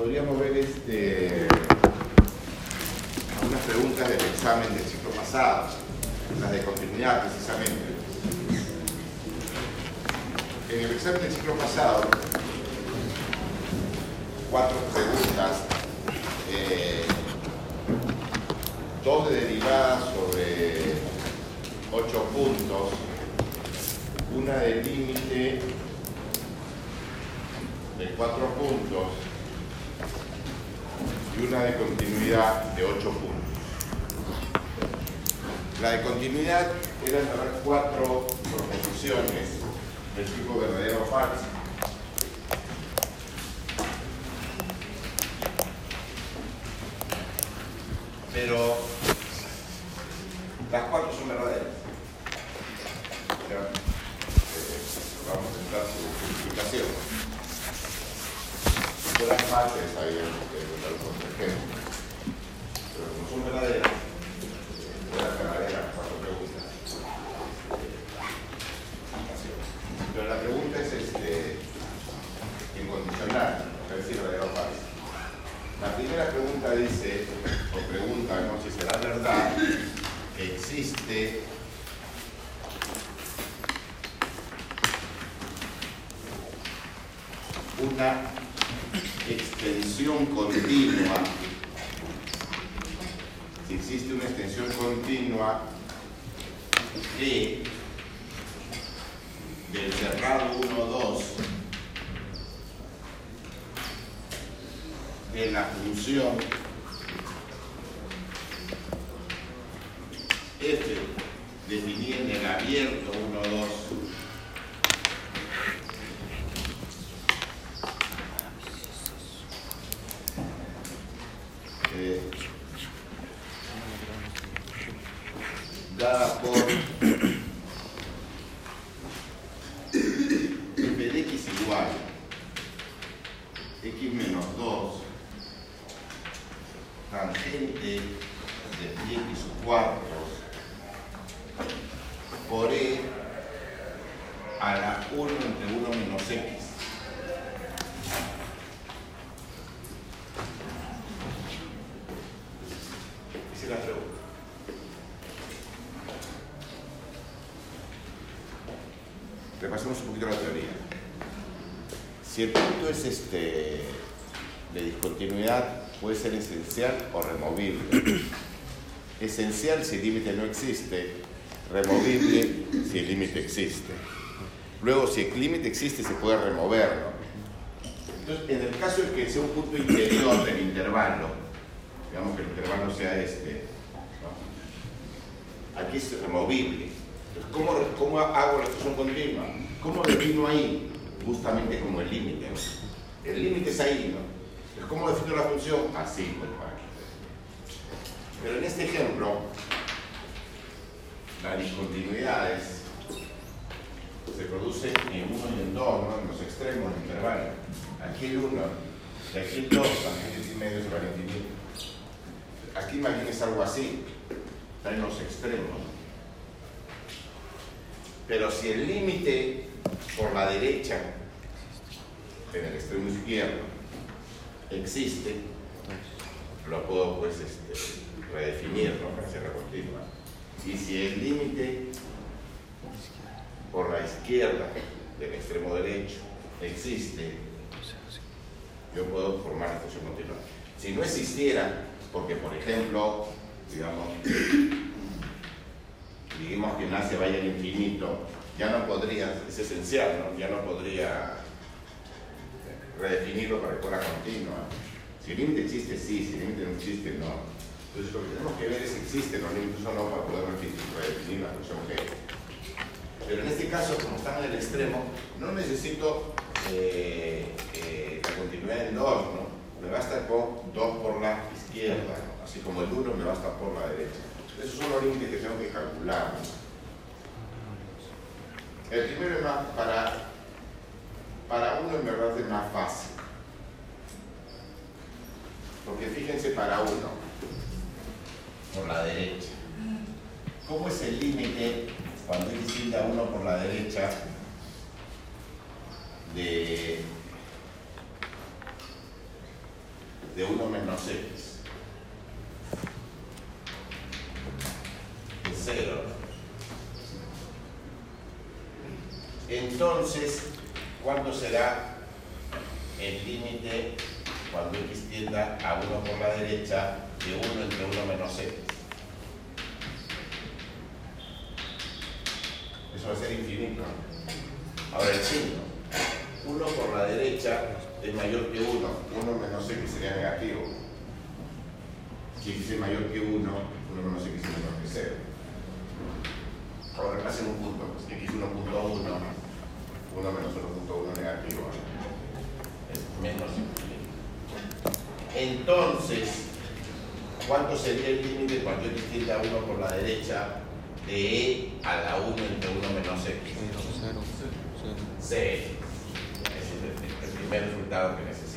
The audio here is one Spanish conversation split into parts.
podríamos ver este, algunas preguntas del examen del ciclo pasado, las de continuidad precisamente. En el examen del ciclo pasado, cuatro preguntas, eh, dos de derivadas sobre ocho puntos, una de límite de cuatro puntos y una de continuidad de ocho puntos. La de continuidad era saber cuatro proposiciones del tipo verdadero o falso. Pero las cuatro son verdaderas. Eh, vamos a entrar su explicación. Todas las partes Repasemos un poquito la teoría. Si el punto es este de discontinuidad, puede ser esencial o removible. Esencial si el límite no existe, removible si el límite existe. Luego, si el límite existe, se puede remover. ¿no? Entonces, en el caso de que sea un punto interior del intervalo, digamos que el intervalo sea este, aquí es removible. ¿cómo, ¿cómo hago la expresión continua? ¿Cómo defino ahí? Justamente como el límite. ¿no? El límite es ahí, ¿no? ¿cómo defino la función? Así, pues, aquí. Pero en este ejemplo, las discontinuidades se producen en 1 y en 2, ¿no? en los extremos del intervalo. Aquí el 1 y aquí el 2, también el medio a infinito. Aquí imagínense algo así, está en los extremos. Pero si el límite por la derecha, en el extremo izquierdo, existe, lo puedo pues este, redefinir, ¿no? Para hacer continua. Y si el límite por la izquierda del extremo derecho existe, yo puedo formar la función continua. Si no existiera, porque por ejemplo, digamos, digamos que nace vaya al infinito, ya no podría, es esencial, ¿no? ya no podría redefinirlo para que fuera continua. Si el límite existe, sí, si el límite no existe, no. Entonces lo que tenemos que ver es si existen los límites o no para poder redefinir la función g. Pero en este caso, como están en el extremo, no necesito eh, eh, la continuidad en 2, ¿no? Me basta con 2 por la izquierda, así como el 1 me basta por la derecha. Esos son los límites que tengo que calcular. El primero es más para, para uno en verdad es más fácil. Porque fíjense para uno, por la derecha. ¿Cómo es el límite cuando es distinta uno por la derecha de, de 1 menos x? De 0. Entonces, ¿cuánto será el límite cuando x tienda a 1 por la derecha de 1 entre 1 menos x? Eso va a ser infinito. Ahora el signo. 1 por la derecha es mayor que 1. 1 menos x sería negativo. Si x es mayor que 1, 1 menos x es menor que 0. Ahora pasen un punto. x1.1 1 menos 0.1 negativo. Es menos. Entonces, ¿cuánto sería el límite cuando x tiende a 1 por la derecha de e a la 1 entre 1 menos x? 0. 0. Es el primer resultado que necesitamos.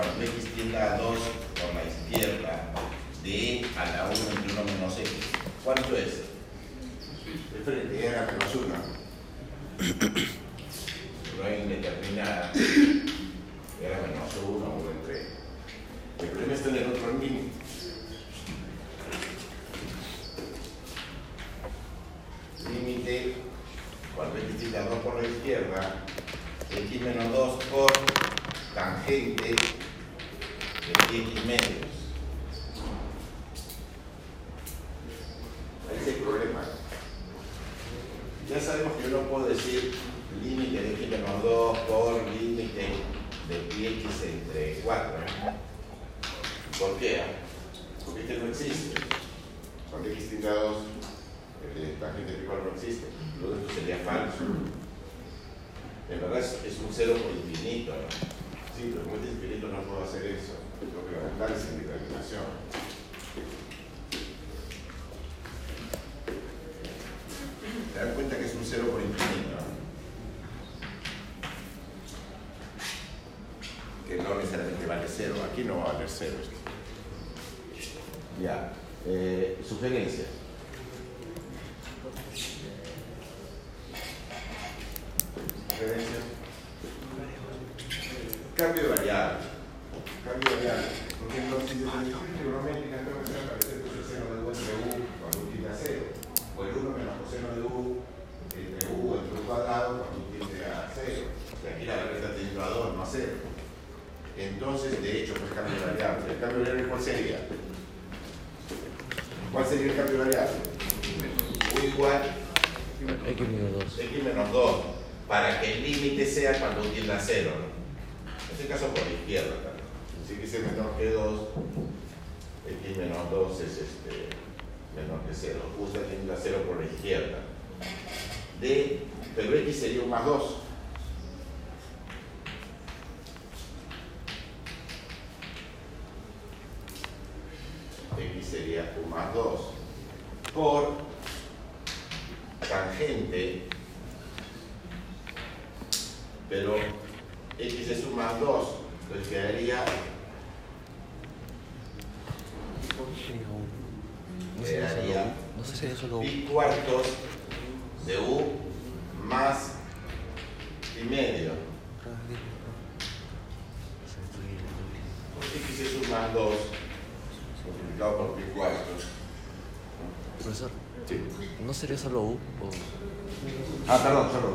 cuando x tiende a 2 por la izquierda de a la 1 entre 1 menos x, ¿cuánto es? De Diferente. Era menos 1. 스레서로 어. 아 따라와 따라와.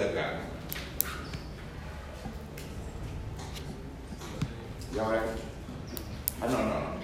la carne. Y ahora, ah, no, no, no.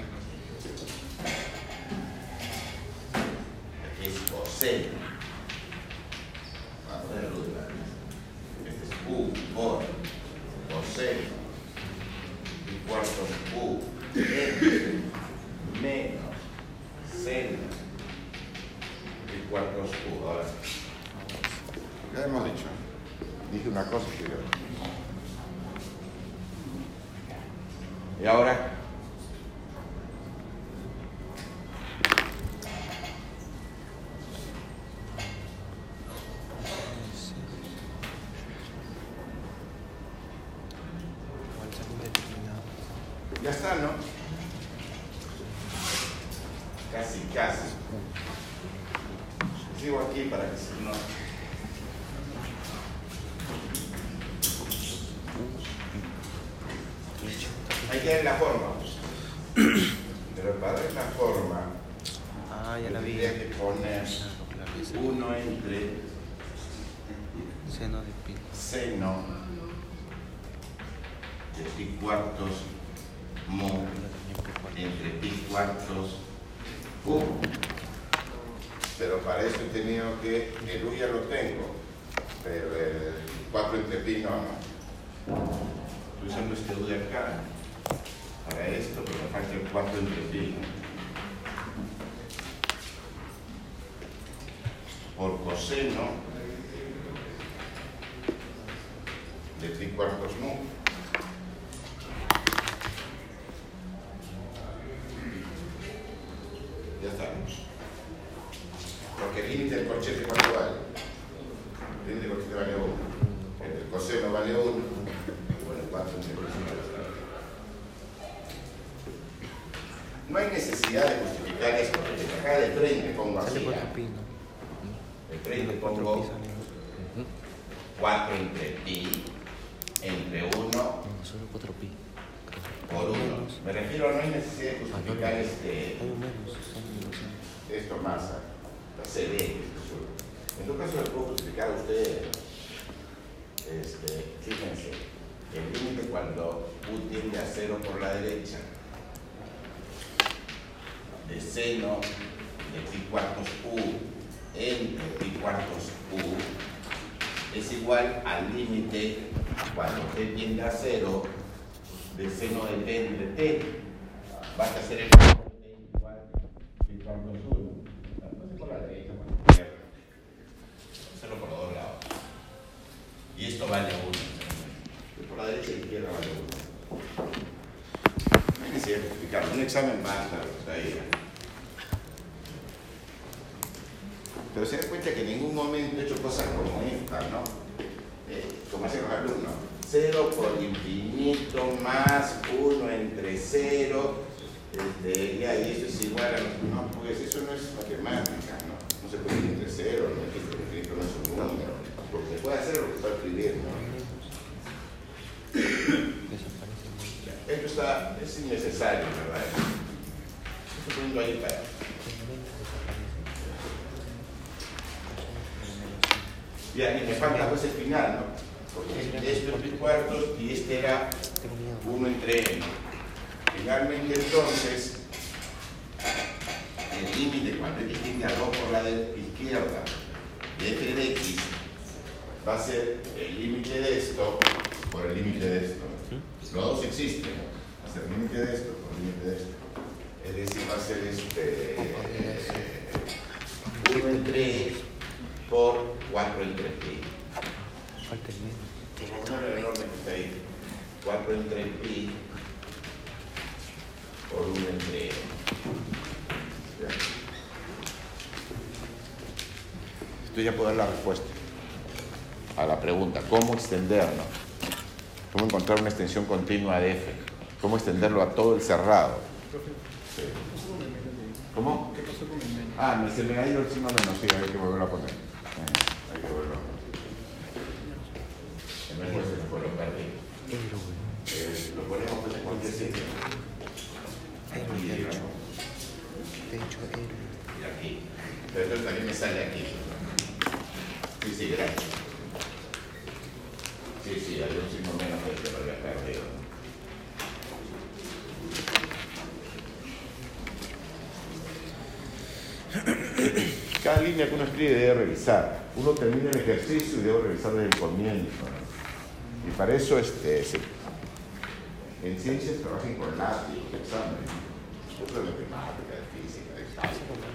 Cuartos U entre pi cuartos U es igual al límite cuando t tiende a 0 de seno de t entre t. Basta hacer el t igual pi cuartos 1. Entonces por la derecha, por la izquierda. Hacerlo por los dos lados. Y esto vale 1. Por la derecha y la izquierda vale 1. No hay necesidad de explicarlo. Un examen sea, ahí. Pero se da cuenta que en ningún momento he hecho cosas como esta, ¿no? Eh, como hacen los alumnos. 0 por infinito más 1 entre 0. Este, ya, y eso es igual a... No, pues eso no es matemática, ¿no? No se puede ir entre 0, no es que infinito no es un número. Porque se puede hacer lo que está escribiendo. Esto está, es innecesario, ¿verdad? Estoy poniendo ahí para... El menos desaparece. El menos, y me falta pues el final, ¿no? Porque esto es pi cuartos y este era. 1 entre n. Finalmente entonces, el límite cuando x tiende a 2 por la izquierda de f de x va a ser el límite de esto por el límite de esto. Los dos existen. Va a ser el límite de esto por el límite de esto. Es decir, va a ser este 1 entre e por 4 entre pi. Falta el menos. Como un enorme que está ahí. 4 entre pi por 1 entre e. Ya. Esto ya puedo dar la respuesta a la pregunta. ¿Cómo extenderlo? ¿Cómo encontrar una extensión continua de f? ¿Cómo extenderlo a todo el cerrado? Sí. ¿Cómo? ¿Qué pasó con el menos? Ah, me- se me ha ido el signo menos, sí, hay que volverlo a poner. Eh, que lo. Eh, ponemos pues en cualquier sitio. Ero. y aquí. Pero esto también me sale aquí. Sí, sí, gracias. Sí, sí, hay un signo menos que te lo había perdido. Cada línea que uno escribe debe revisar. Uno termina el ejercicio y debe revisar desde el comienzo. Y para eso, este, en ciencias trabajan con lápiz, exámenes. Eso es matemática, de física, de cálculo.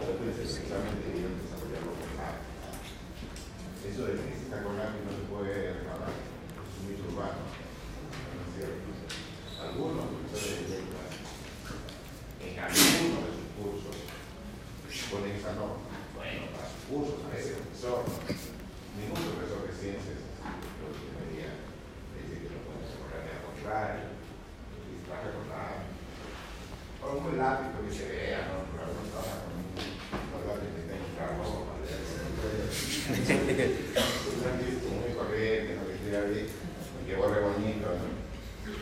Tienes el examen debieron desarrollarlo con lápiz. Eso de que está con lápiz no se puede reclamar. Es un mito urbano. ¿No es cierto? Algunos profesores de letras, en algunos de sus cursos, ponen esa norma. Veces profesor, ningún profesor de ciencias lo debería decir que lo puede desarrollar de al contrario, y trabaja con lápiz. O un lápiz porque se vea, ¿no? Porque algunos trabajan con un con lápiz que tenga un carro, un lápiz muy corriente, ¿no? que esté ahí, y que borre bonito, ¿no?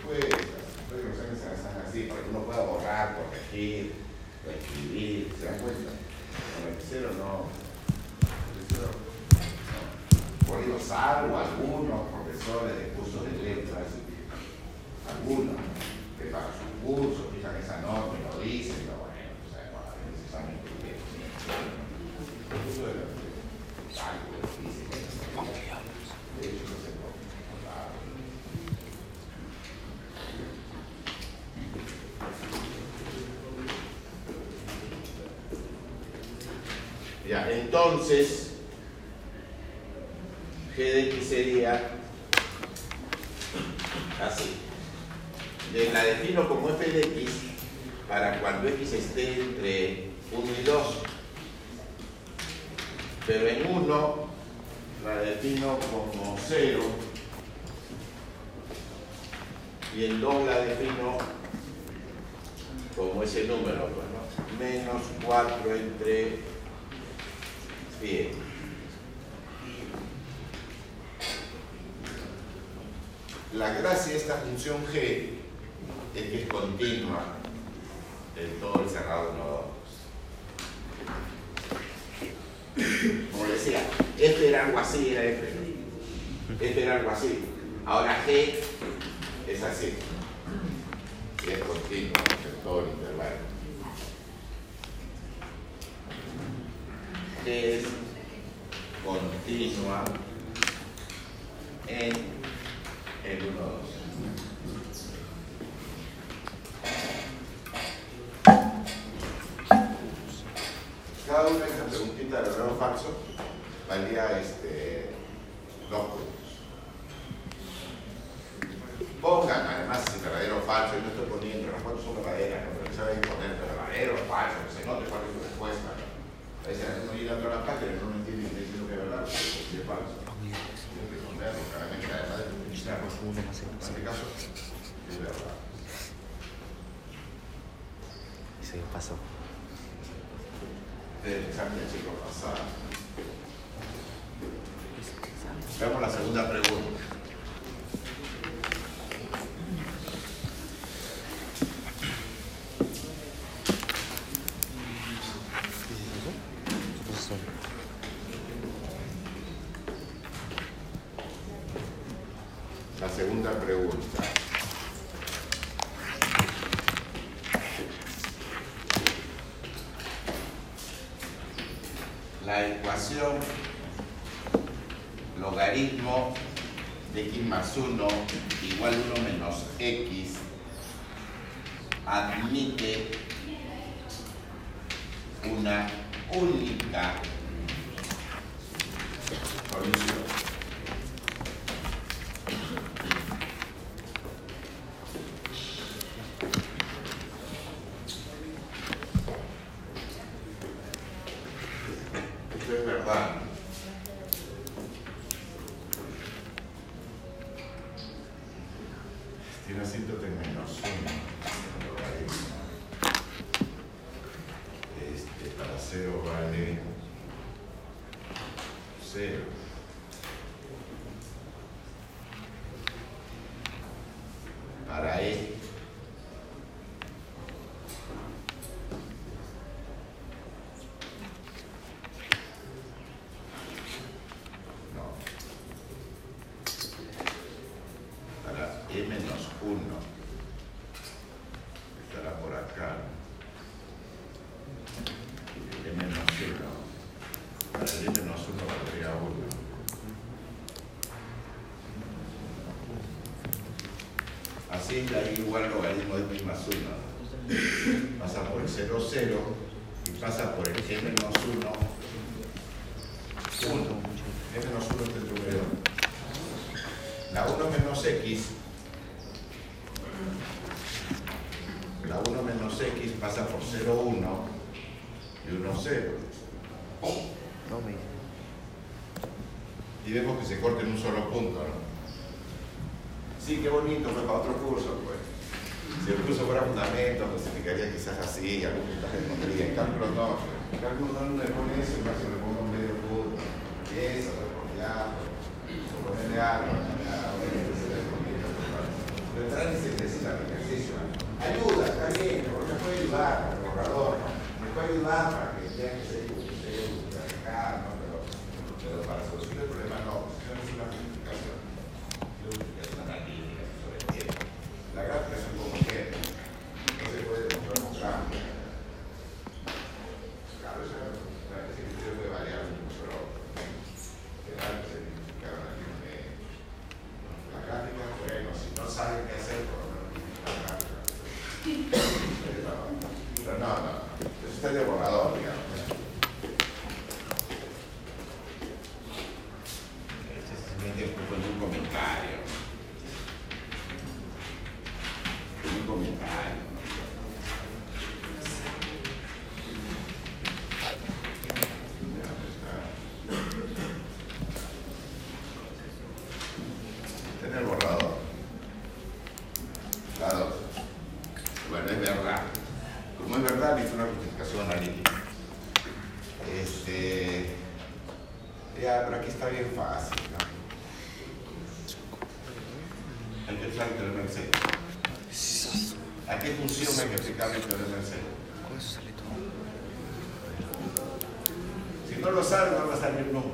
Pues, pues los exámenes se hacen así, para que uno pueda borrar, corregir, escribir, ¿se dan cuenta? Con el cero no. El cero no. Por ello, salvo algunos profesores de cursos de letras, algunos, que para sus cursos fijan esa norma y lo dicen, pero bueno, o sea, para el examen que tienen. El curso de cálculo, física, de hecho, no se puede. Ya, entonces, g de x sería así. De- La defino como f de x para cuando x esté entre 1 y 2. Pero en 1 la defino como 0 y en 2 la defino como ese número, pues, ¿no? menos 4 entre 10. La gracia de esta función g es que es continua en todo el cerrado nodo 2. Como decía, f era algo así, era f. ¿no? F era algo así. Ahora g es así. Y es continuo en todo el intervalo. G es continua en el 1, 2. Cada una de esas preguntitas de verdadero o falso valía este, dos puntos. Pongan además si verdadero o falso, yo no estoy poniendo, las cuatro son verdaderas, no pero saben poner verdadero o falso, que se note cuál es tu respuesta. A veces uno ir dando la página y no entiende que dice lo que es verdad, porque es falso. Que responderlo claramente, además de En este caso, es verdad. Y se pasó. del examen del pasado. Veamos la segunda pregunta. Da igual logaritmo de más 1. Pasa por el 0, 0 y pasa por el E menos 1, 1. E menos 1 entre el número. La 1 menos x. La 1 menos x pasa por 0, 1 y 1, 0. No me. Y vemos que se corta en un solo punto, ¿no? Sí, qué bonito, fue para otro curso, pues. Si el curso fuera fundamento, pues significaría quizás así, algún puntaje pondría. En cálculo no. En cálculo no le pone eso, en cálculo le pongo un medio punto. Eso, le pone ya, o ponerle algo, Pero entrar en ese ese ejercicio. Ayuda, está bien, porque puede ayudar al borrador. Me puede ayudar para que vean que se se ¿no? Pero, pero para solucionar el problema no, no es una justificación. Es una analítica sobre el tiempo. La gráfica es un homogéneo. No se puede demostrar con gráfica. Claro, eso ese criterio puede variar mucho, pero general se significa una línea. La gráfica, bueno, si no saben qué hacer, por lo menos la gráfica. Pero no, no, no. Eso está de borrador, digamos. justificación analítica. Este, ya, pero aquí está bien fácil, ¿no? Hay que usar el teorema del seno. ¿A qué hay que el sale todo. Si no lo saben, no va a salir nunca.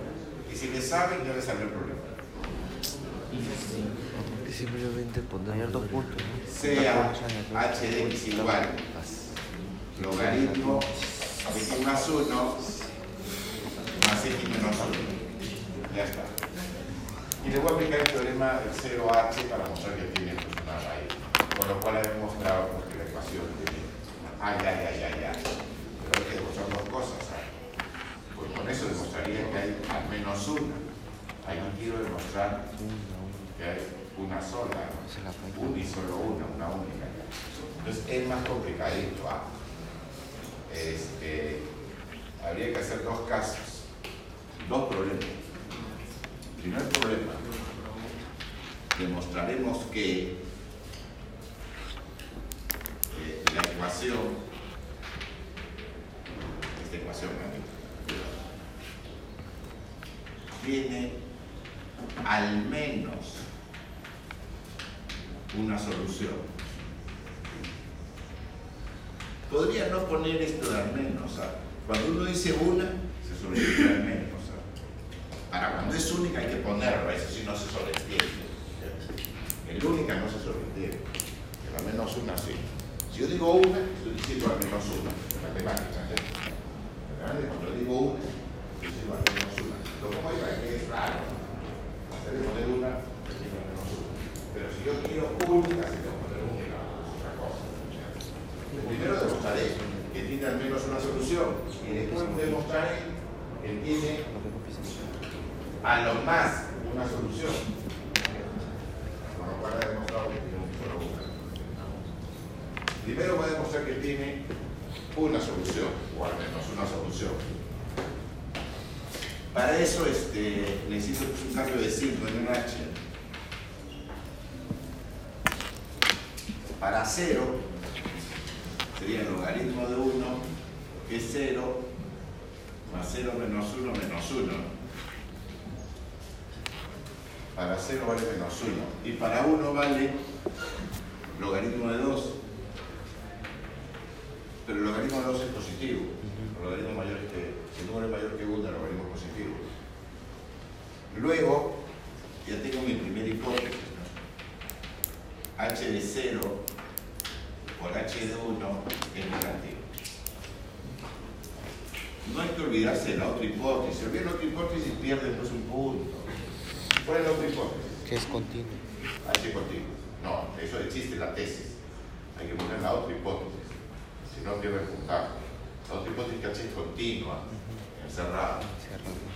Y si le saben, ya le salió el problema. Porque simplemente poner dos puntos, ¿no? Sea h de x igual logaritmo de x más 1 más x menos 1. Ya está. Y le voy a aplicar el teorema del 0h para mostrar que tiene pues, una raíz. Con lo cual he demostrado pues, que la ecuación tiene. Ay, ay, ay, ay, ay. Pero hay que demostrar dos cosas. ¿sabes? Pues con eso demostraría que hay al menos una. Ahí no quiero demostrar que hay una sola, ¿no? Esa es la raíz. una y solo una, una única. Entonces es más complicadito. ¿ah? Este, habría que hacer dos casos, dos problemas. Primer problema, demostraremos que eh, la ecuación, esta ecuación, tiene al menos una solución. Podría no poner esto de al menos. ¿sabes? Cuando uno dice una, se soluciona al menos. ¿sabes? Ahora, cuando es única hay que ponerlo, eso sí no se sobreentiende. El única no se sobreentiende. El al menos una sí. Si yo digo una, estoy diciendo al menos una. Matemáticas. ¿eh? Cuando digo una, estoy diciendo al menos una. Lo pongo ahí para que es raro. Debe poner una, al menos una. Pero si yo quiero única, es otra cosa. Primero demostraré que tiene al menos una solución y después demostraré que tiene a lo más una solución. Con lo cual he demostrado que tiene solo una. Primero voy a demostrar que tiene una solución, o al menos una solución. Para eso este, necesito un cambio de signo en un H. Para 0 sería el logaritmo de 1, que es 0, más 0 menos 1 menos 1. Para 0 vale menos 1. Y para 1 vale logaritmo de 2. Pero el logaritmo de 2 es positivo. El logaritmo mayor que, si el número es mayor que 1, el logaritmo es positivo. Luego, ya tengo mi primera hipótesis. ¿no? h de 0 por h de 1 es negativo. No hay que olvidarse de la otra hipótesis. Si olvida la otra hipótesis, pierde después un punto. ¿Cuál es la otra hipótesis? Que es continuo. H continuo. No, eso existe en la tesis. Hay que poner la otra hipótesis. Si no, pierde el puntaje. La otra hipótesis es que H es continua, encerrada. Cerrado.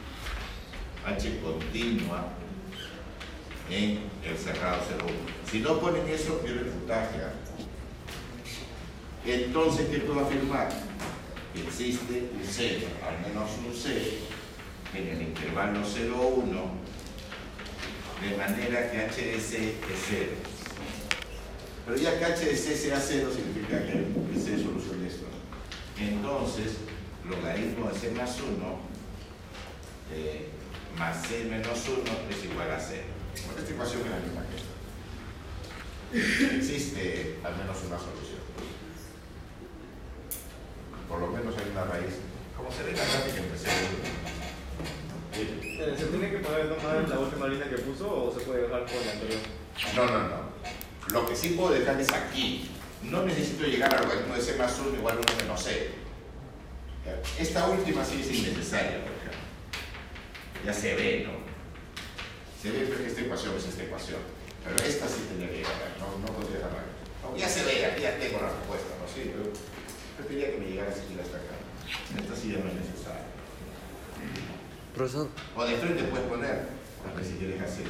H continua en el cerrado 0,1. Si no ponen eso, pierde el puntaje. ¿ah? Entonces, ¿qué puedo afirmar? Existe un 0, al menos un 0, en el intervalo 0,1, de manera que h de c es 0. Pero ya que h de c sea 0 significa que el c es solución de esto. Entonces, logaritmo de c más 1 eh, más c menos 1 es igual a 0. Bueno, esta ecuación es la misma que esta. Existe al menos una solución. Por lo menos una raíz. Como se ve en la gráfica, empecé ¿Se tiene que poner nomás la última línea que puso o se puede dejar con la anterior? No, no, no. Lo que sí puedo dejar es aquí. No necesito llegar al logaritmo de c más 1 igual a 1 menos c. Esta última sí es innecesaria, por ejemplo. Ya se ve, ¿no? Se ve que esta ecuación es esta ecuación. Pero esta sí tendría que llegar, no, no podría dejarla. Ya se ve, aquí ya tengo la respuesta, ¿no? Sí, pero preferiría que me llegara siquiera hasta acá. Esta sí ya no es necesaria. Profesor, O de frente puedes poner, aunque si quieres así.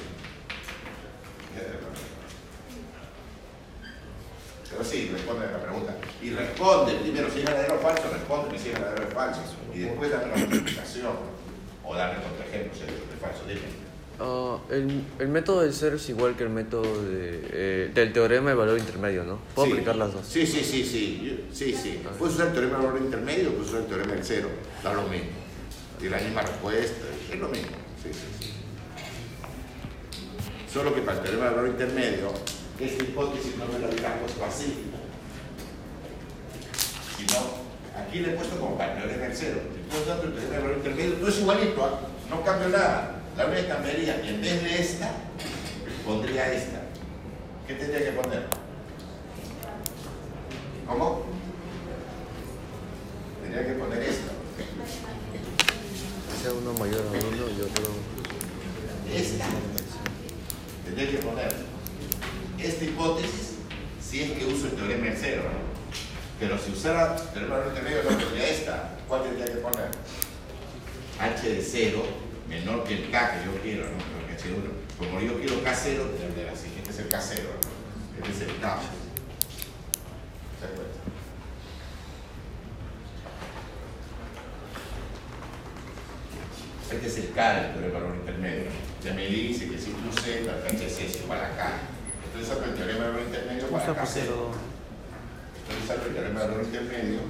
Pero sí, responde a la pregunta. Y responde, primero si es verdadero o falso, responde si es verdadero o falso. Y después dame la multiplicación. O dame contraejemplo si es verdadero o falso. Dime. Ah, el, el método del cero es igual que el método de, eh, del teorema de valor intermedio, ¿no? Puedo Sí. aplicar las dos. Sí, sí, sí, sí. Sí, sí. Puedes usar el teorema del valor intermedio, puedes usar el teorema del cero. Da lo mismo. Y la misma respuesta. Es lo mismo. Sí, sí, sí. Solo que para el teorema del valor intermedio, esta hipótesis no me la hubiera puesto así. Sino, aquí le he puesto como para el teorema del cero. Si tú usas el teorema del valor intermedio, todo es igualito. ¿ah? No cambio nada. La única que cambiaría, en vez de esta, pondría esta. ¿Qué tendría que poner? ¿Cómo? Tendría que poner esto. Sea uno mayor a uno y otro... Esta. Tendría que poner esta hipótesis si es que uso el teorema del cero. Pero si usara el teorema del intermedio, no pondría esta. ¿Cuál tendría que poner? H de cero menor que el K que yo quiero, ¿no? Menor que H1. Como yo quiero K0, tendría así. Este es el K0, ¿no? Este es el K. ¿Se acuerdan? Este es el K del teorema valor intermedio. Ya me dice que si tú C, la cancha es S igual a K. Entonces saco el teorema valor intermedio para Usa K0. cero. Entonces saco el teorema valor intermedio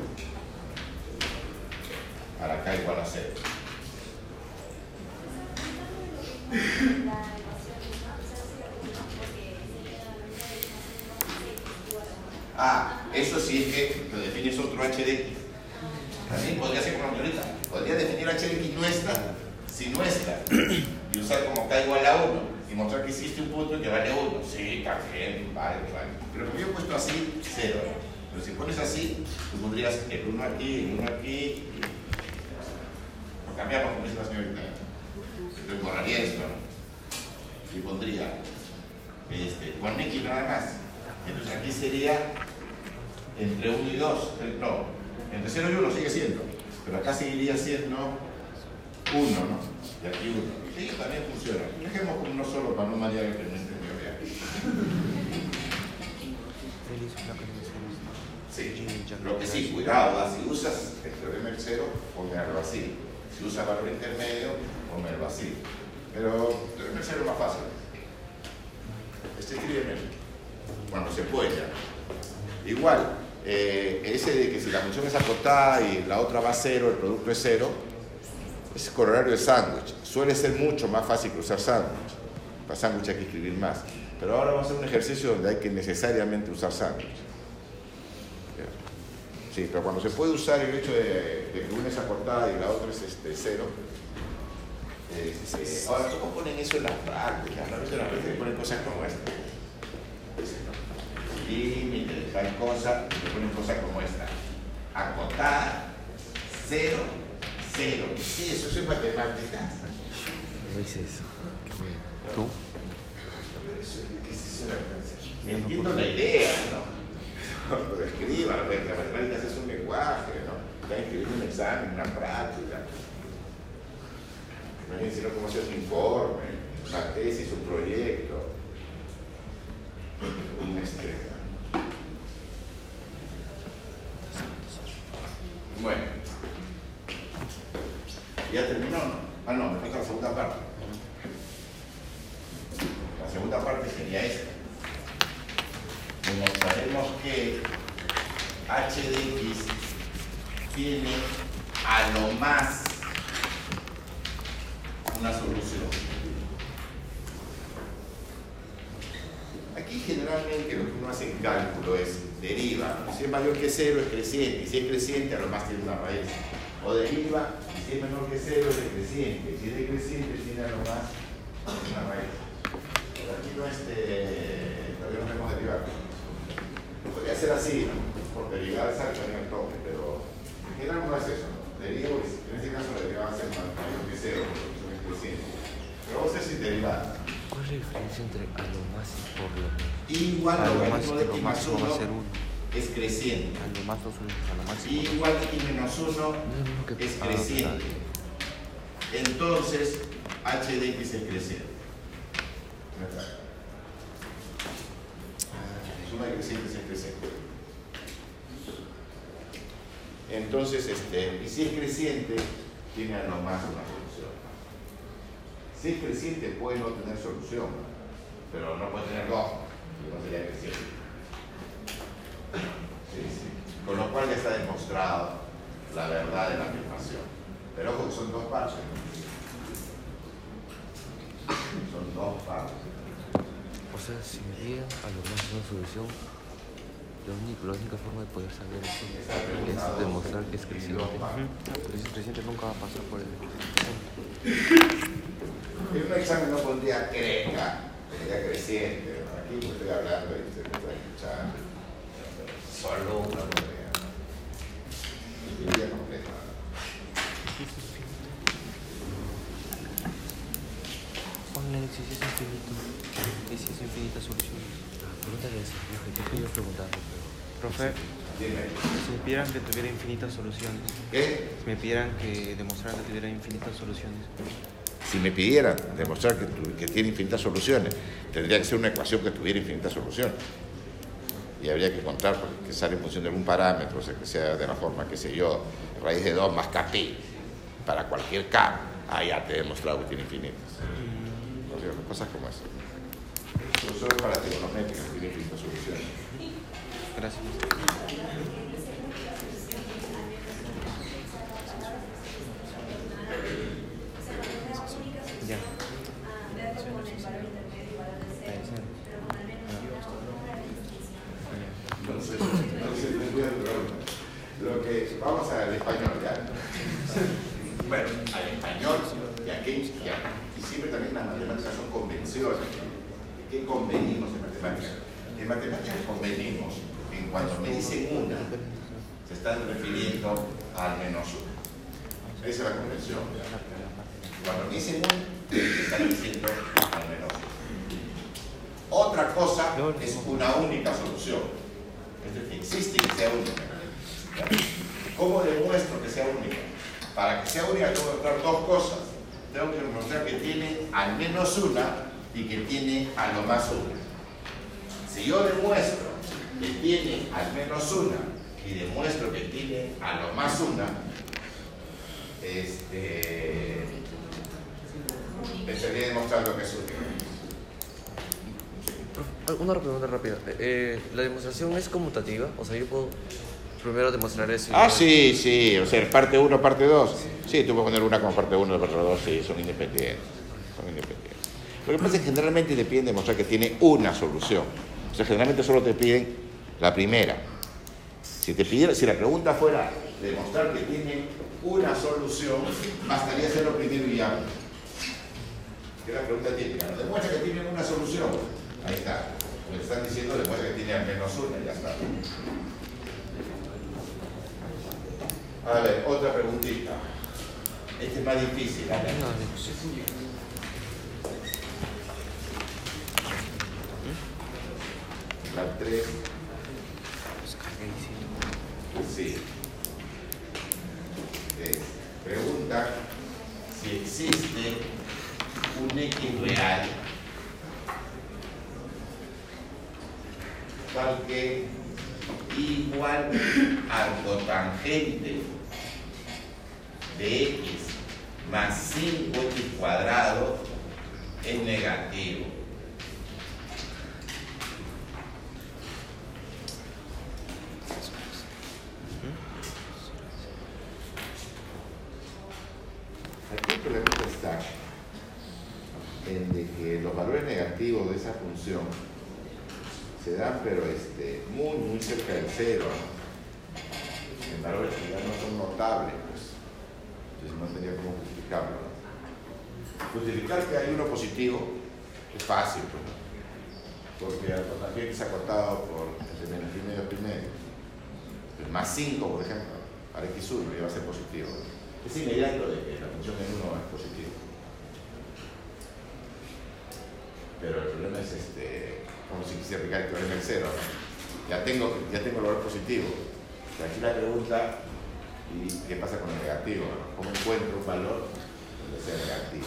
para K igual a 0. Ah, eso sí es que lo defines otro h de x. También podría ser como ahorita. Podría definir h de x nuestra, si nuestra, y usar como k igual a 1 y mostrar que existe un punto que vale 1. Sí, también, vale, vale. Pero como yo he puesto así, 0. Pero si pones así, tú pondrías el 1 aquí, el 1 aquí. Lo cambiamos como dice la señorita. Entonces borraría esto. Y pondría este, con x nada más. Entonces aquí sería entre 1 y 2, el- no, entre 0 y 1 sigue siendo, pero acá seguiría siendo 1, ¿no? Y aquí 1. Sí, también funciona. Dejemos con uno solo para no marear el que no entendió. Sí, lo que sí, cuidado, ¿ah? si usas el teorema del 0, ponlo así. Si usas valor intermedio, Pero el teorema del 0 es más fácil. Este escribe menos. Cuando se puede ya. Igual, eh, ese de que si la función es acotada y la otra va a cero, el producto es cero, es corolario de sándwich. Suele ser mucho más fácil usar sándwich. Para sándwich hay que escribir más. Pero ahora vamos a hacer un ejercicio donde hay que necesariamente usar sándwich. Sí, pero cuando se puede usar el hecho de, de que una es acotada y la otra es este, cero. Este, ahora, ¿cómo ponen eso en la práctica? A veces en la práctica ponen cosas como esta. Límite, tal cosa, y ponen cosas como esta. Acotada, cero, cero. Sí, eso es matemáticas. No hice eso. ¿Tú? Entiendo la idea, ¿no? Lo escriban, pues, la matemáticas es un lenguaje, ¿no? Está escribiendo un examen, una práctica. Imagínense cómo hacer un informe, una tesis, un proyecto. Un este. Bueno. ¿Ya terminó? Ah, no, me falta la segunda parte. La segunda parte sería esta. Demostraremos que h de x tiene a lo más una solución. Aquí generalmente lo que uno hace en cálculo es deriva. Si es mayor que cero es creciente, si es creciente a lo más tiene una raíz. O deriva, si es menor que cero es decreciente, si es decreciente tiene a lo más una raíz. Pero aquí no este, todavía no hemos derivado. Podría ser así, ¿no? Por derivar exacto en el toque, pero en general no es eso. ¿no? Derivo, y en este caso la derivada va a ser mayor que cero, porque son creciente. Pero vamos a hacer sin derivar. ¿Cuál es la diferencia entre a lo más y por lo menos? Igual A lo más, de lo más máximo va a ser 1 uno. es creciente. A lo más a lo máximo. Y igual x menos 1 No es es ah, creciente. Entonces, h de x es creciente. Suma de crecientes es creciente. Entonces, este, y si es creciente, tiene a lo más una solución. Si es creciente puede no tener solución, pero no puede tener dos, no sería creciente. Con lo cual ya está demostrado la verdad de la afirmación. Pero ojo son dos partes. Son dos partes. O sea, si me llega a lo más una solución, la única, la única forma de poder saber eso es demostrar que es creciente. Pero si es creciente nunca va a pasar por el... En un examen no pondría crezca, tendría creciente. Aquí estoy hablando y se me está escuchando. Solo una moneda. Escribiría completa. Ponle si es infinito. Y si es eso, que te yo preguntando, pero... Profe, si me pidieran que tuviera infinitas soluciones, ¿Qué? si me pidieran que demostrara que tuviera infinitas soluciones, Si me pidieran demostrar que, tu- que tiene infinitas soluciones, tendría que ser una ecuación que tuviera infinitas soluciones. Y habría que contar porque que sale en función de algún parámetro, o sea, que sea de la forma, que sé yo, raíz de 2 más kp para cualquier k. Ah, ya te he demostrado que tiene infinitas. O sea, cosas como esas. Solo para trigonométricas tiene infinitas soluciones. gracias. Entonces, entonces lo que vamos al español ya. Bueno, al español y aquí ya. Y siempre también las matemáticas son convenciones. ¿Qué convenimos en matemáticas? En matemáticas convenimos en cuando me dicen una, se están refiriendo al menos una. Esa es la convención. Cuando dicen un, se están diciendo al menos una. Otra cosa es una única solución. Es decir, existe que sea única. ¿Cómo demuestro que sea única? Para que sea única tengo que demostrar dos cosas. Tengo que demostrar que tiene al menos una y que tiene a lo más una. Si yo demuestro que tiene al menos una y demuestro que tiene a lo más una, este, estaría demostrando que es única. Profe, Una pregunta rápida. Eh, ¿La demostración es conmutativa? O sea, yo puedo primero demostrar eso. Ah, sí, sí, o sea, parte 1, parte 2. Sí, tú puedes poner una como parte 1 y parte 2, sí, son independientes. Son independientes. Lo que pasa es que generalmente te piden demostrar que tiene una solución. O sea, generalmente solo te piden la primera. Si te pidiera, si la pregunta fuera demostrar que tiene una solución, bastaría hacer lo primero y ya. Que es la pregunta típica, ¿no? Demuestra que tiene una solución. Ahí está. Me están diciendo demuestra que tiene al menos una, ya está. A ver, otra preguntita. Este es más difícil. ¿eh? La 3. Sí. Pregunta si existe un X real tal que igual al cotangente de x más 5x cuadrado es negativo. Aquí el problema está en de que los valores negativos de esa función se dan, pero este, muy, muy cerca del cero. En valores que ya no son notables, pues. Entonces no tenía cómo justificarlo. Justificar que hay uno positivo es fácil, pues, porque al cotangente se ha cortado por entre menos y medio y más 5, por ejemplo, para x1 iba a ser positivo. Es inmediato de que la función en 1 es positivo. Pero el problema es este, como si quisiera aplicar el teorema del cero. Ya tengo, ya tengo el valor positivo. Y aquí la pregunta, ¿y qué pasa con el negativo? ¿Cómo encuentro un valor donde sea negativo?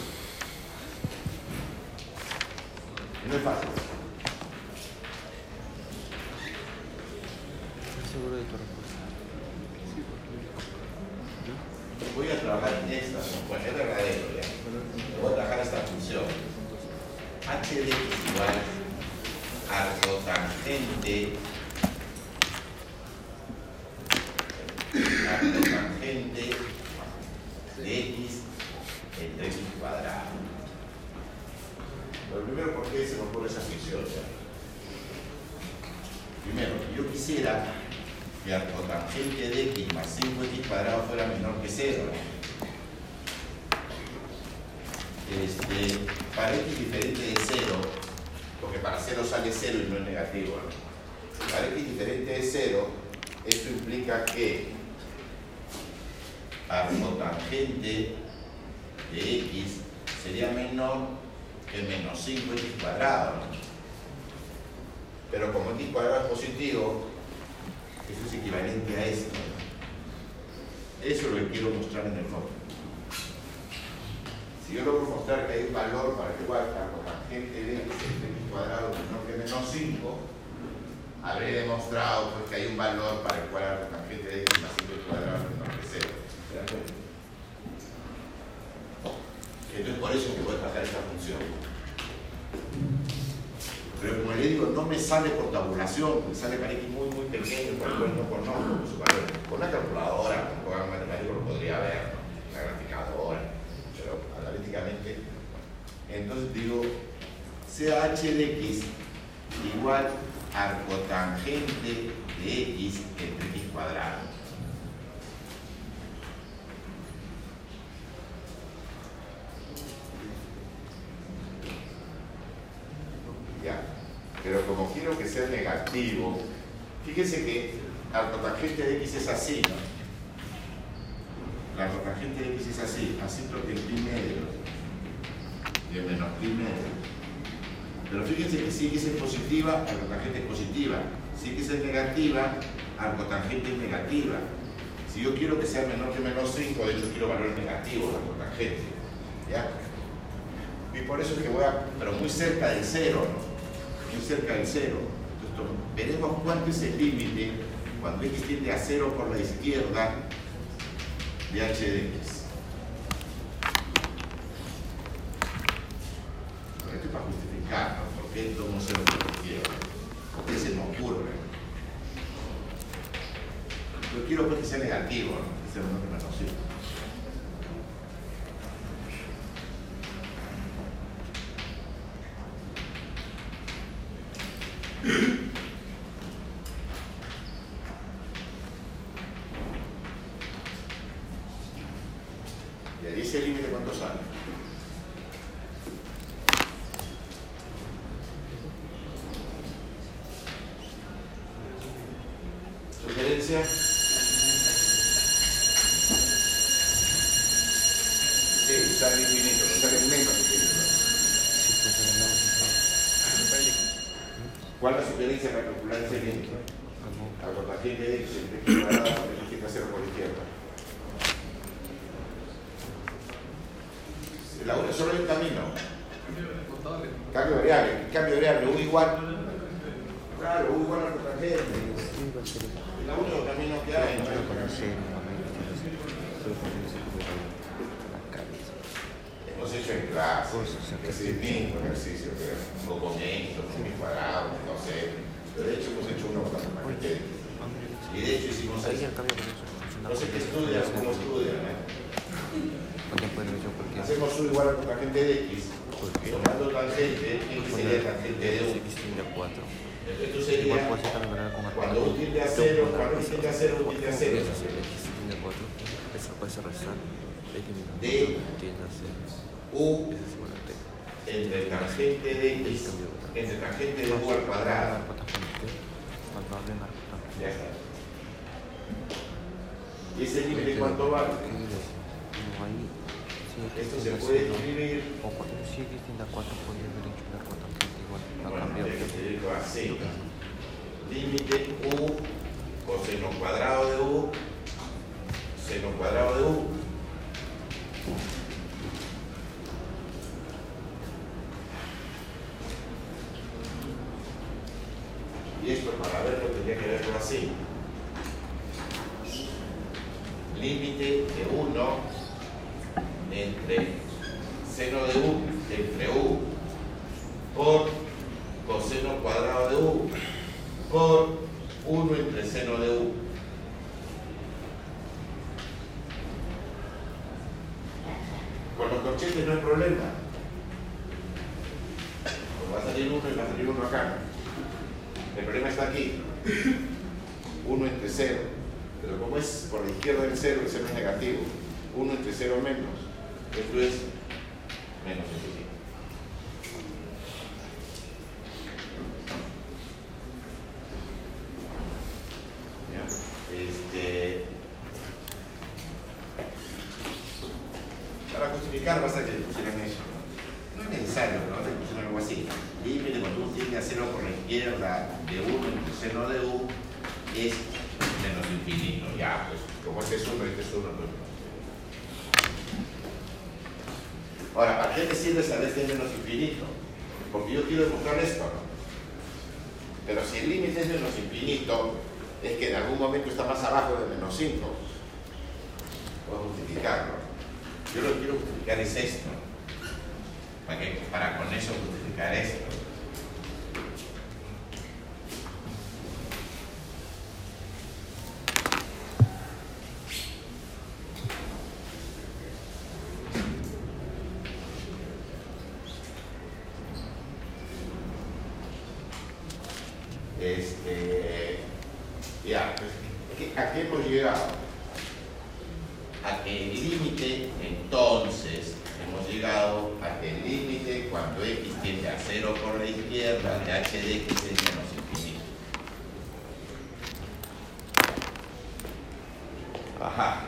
No es fácil. Seguro de tu h de igual a cotangente sale. ser negativo, Fíjense que la cotangente de x es así, ¿no? La cotangente de x es así, así porque el primero y el menos primero. Pero fíjense que si x es positiva, la cotangente es positiva. Si x es negativa, la cotangente es negativa. Si yo quiero que sea menor que menos 5, de hecho quiero valores negativos la cotangente. ¿Ya? Y por eso es que voy a, pero muy cerca del 0, ¿no? Muy cerca del 0 veremos cuánto es el límite cuando x tiende a 0 por la izquierda de h de x. Esto es para justificar, ¿no? ¿Por qué tomo 0 por la izquierda? ¿Por qué se me ocurre? Yo quiero pues que sea negativo, ¿no? Esa es una noción. U. Con los corchetes no hay problema. Porque va a salir uno y va a salir uno acá. El problema está aquí. 1 entre 0. Pero como es por la izquierda del 0, el 0 es negativo. 1 entre 0 menos. Esto es menos infinito. ¿Ya? Este, para justificar basta que le pusieran eso. ¿no? No es necesario, ¿no? Le pusieron algo así. Límite cuando u tiende a 0 por la izquierda de 1 entre seno de u es menos infinito. Ya, pues, como este es 1 y este es 1, pues no. Ahora, ¿para qué me sirve saber este es menos infinito? Porque yo quiero demostrar esto, ¿no? Pero si el límite es menos infinito, es que en algún momento está más abajo de menos 5. Puedo justificarlo. Yo lo que quiero justificar es esto. Para, que, para con eso justificar esto. Este, ya, pues, ¿qué- ¿a qué hemos llegado? A que el límite, entonces, hemos llegado a que el límite cuando x tiende a 0 por la izquierda de h de x es menos infinito. Ajá.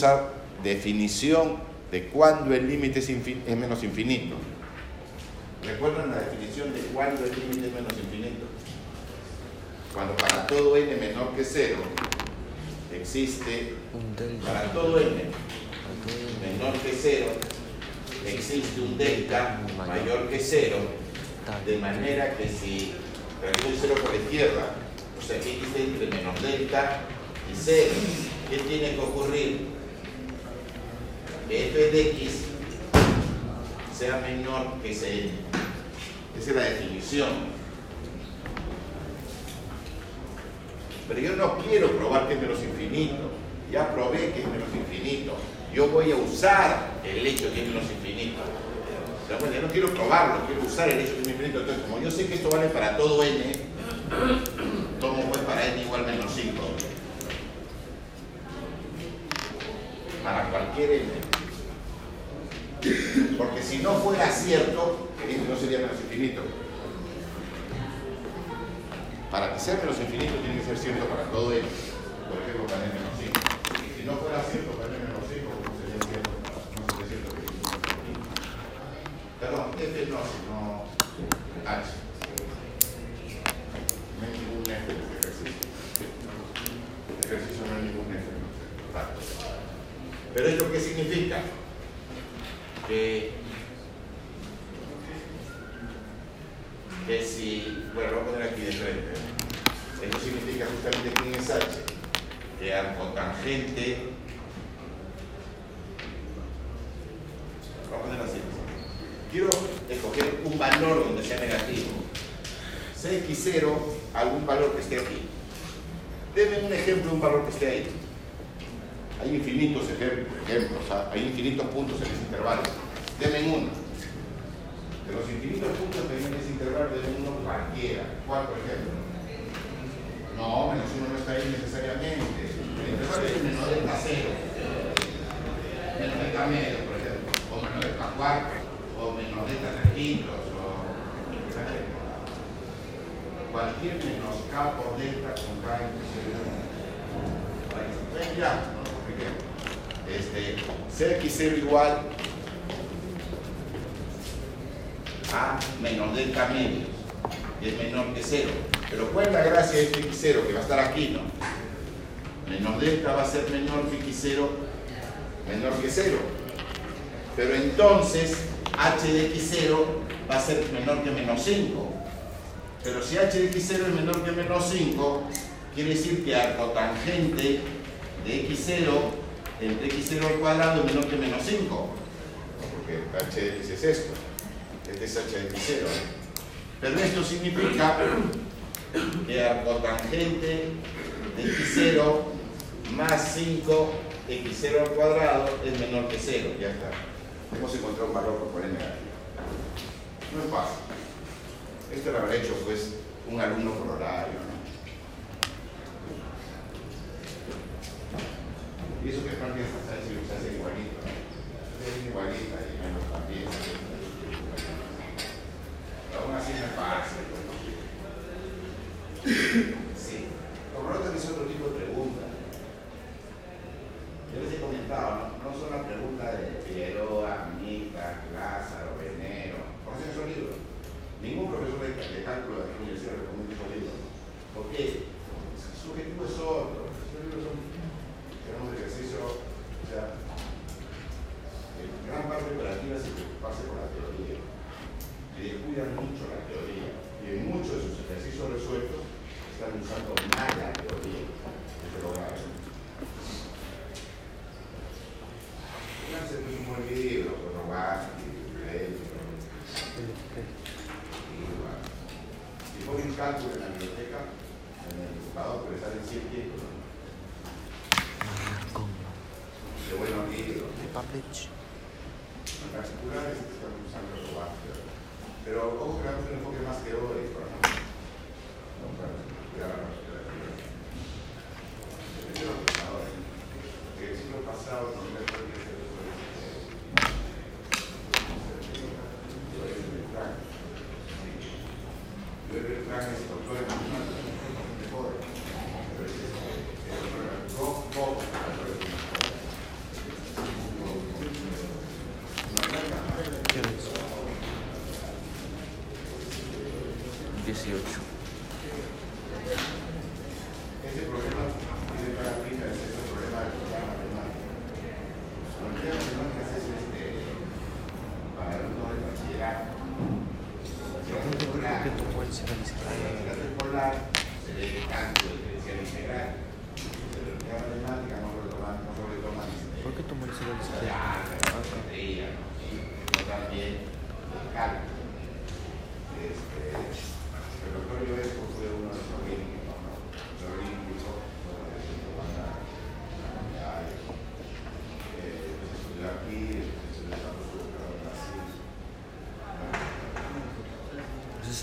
Pero ahora voy a usar definición de cuándo el límite es, menos infinito. ¿Recuerdan la definición de cuándo el límite es menos infinito? Cuando para todo n menor que 0 existe, para todo n el- menor que 0 existe un delta mayor que 0, de manera que si realizo 0 por la izquierda, o sea que x entre menos delta y 0, ¿qué tiene que ocurrir? F de x sea menor que ese n. Esa es la definición. Pero yo no quiero probar que es menos infinito. Ya probé que es menos infinito. Yo voy a usar el hecho que es menos infinito. ¿Se dan cuenta? Yo no quiero probarlo, quiero usar el hecho que es menos infinito. Entonces, como yo sé que esto vale para todo n, tomo pues para n igual menos 5. Para cualquier n. Porque si no fuera cierto, esto no sería menos infinito. Para que sea menos infinito tiene que ser cierto para todo n. Por ejemplo, para n menos 5. Y si no fuera cierto para n menos 5, ¿cómo sería cierto? No sería cierto que. Perdón, f no, sino h. No hay ningún f en este ejercicio. Este ejercicio no hay ningún f. ¿no? Total. Pero esto qué significa? Que, que si, bueno, lo voy a poner aquí de frente. Esto significa justamente quién es h, que arcotangente, vamos a poner así. Quiero escoger un valor donde sea negativo. Cx0, algún valor que esté aquí. Denme un ejemplo de un valor que esté ahí. Hay infinitos ejemplos, hay infinitos puntos en ese intervalo. Denme uno. De los infinitos puntos que hay en ese intervalo, denme uno cualquiera. ¿Cuál, por ejemplo? No, menos uno no está ahí necesariamente. El intervalo es menos delta cero. Menos delta medio, por ejemplo. O menos delta cuarto. O menos delta tres quintos. O... Cualquier menos k por delta con k inclusive. Ven ya, ¿no? Este, Cx0 igual a menos delta medios, y es menor que 0. Pero ¿cuál es la gracia de este x0 que va a estar aquí, no? Menos delta va a ser menor que x0, menor que 0. Pero entonces h de x0 va a ser menor que menos 5. Pero si h de x0 es menor que menos 5, quiere decir que arcotangente de x0 entre x0 al cuadrado es menor que menos 5. Porque h de x es esto. Este es h de x0. ¿eh? Pero esto significa que arcotangente de x0 más 5 x0 al cuadrado es menor que 0. Ya está. Hemos encontrado un valor por poner negativo. No es fácil. Esto lo habrá hecho pues un alumno por horario, ¿no? Eso que es práctica hasta si se hace igualito,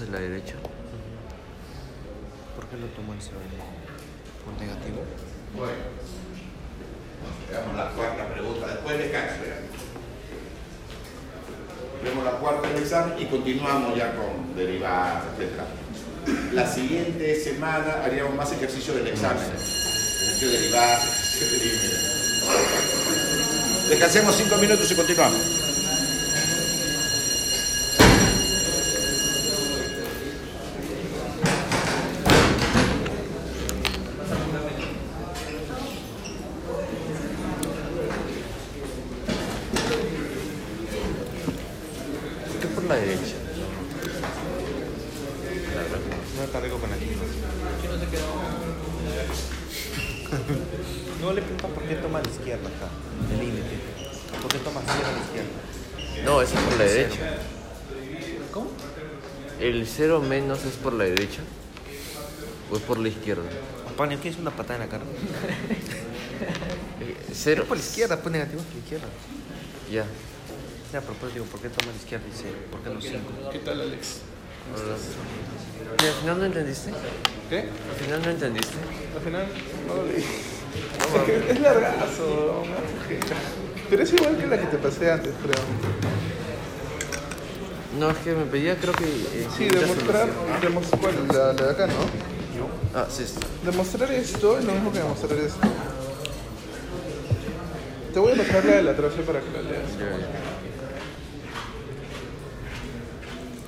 ¿Esa es la derecha? ¿Por qué lo tomó el cero? ¿Por negativo? Bueno, veamos la cuarta pregunta, después descanso. ¿ya? Vemos la cuarta del examen y continuamos ya con derivadas, etc. La siguiente semana haríamos más ejercicio del examen. Ejercicio de derivadas, ejercicio de límites. Descansemos cinco minutos y continuamos. ¿Por qué por la derecha? No está rico con la No le preguntas por qué toma a la izquierda acá, el límite. ¿Por qué toma cero a la izquierda? No, esa es por la derecha. ¿Cómo? ¿El cero menos es por la derecha? ¿O es por la izquierda? Panio, ¿quieres una patada en la cara? Eh, Cero. por la izquierda, pues negativo por la izquierda. Ya. Ya, pero pues digo, ¿por qué toma la izquierda y cero? ¿Por qué no cinco? ¿Qué tal, Alex? ¿Y al final no entendiste? ¿Qué? ¿Al final no entendiste? Al final no lo leí. Es que es largazo, una. Pero es igual que la que te pasé antes, creo. No, es que me pedía creo que... eh, Sí, demostrar, solución. demos- ¿cuál? La, la de acá, ¿no? Ah, sí. Demostrar esto es lo mismo que demostrar esto. Te voy a pasar la de la trace para que la leas. Ya, ya.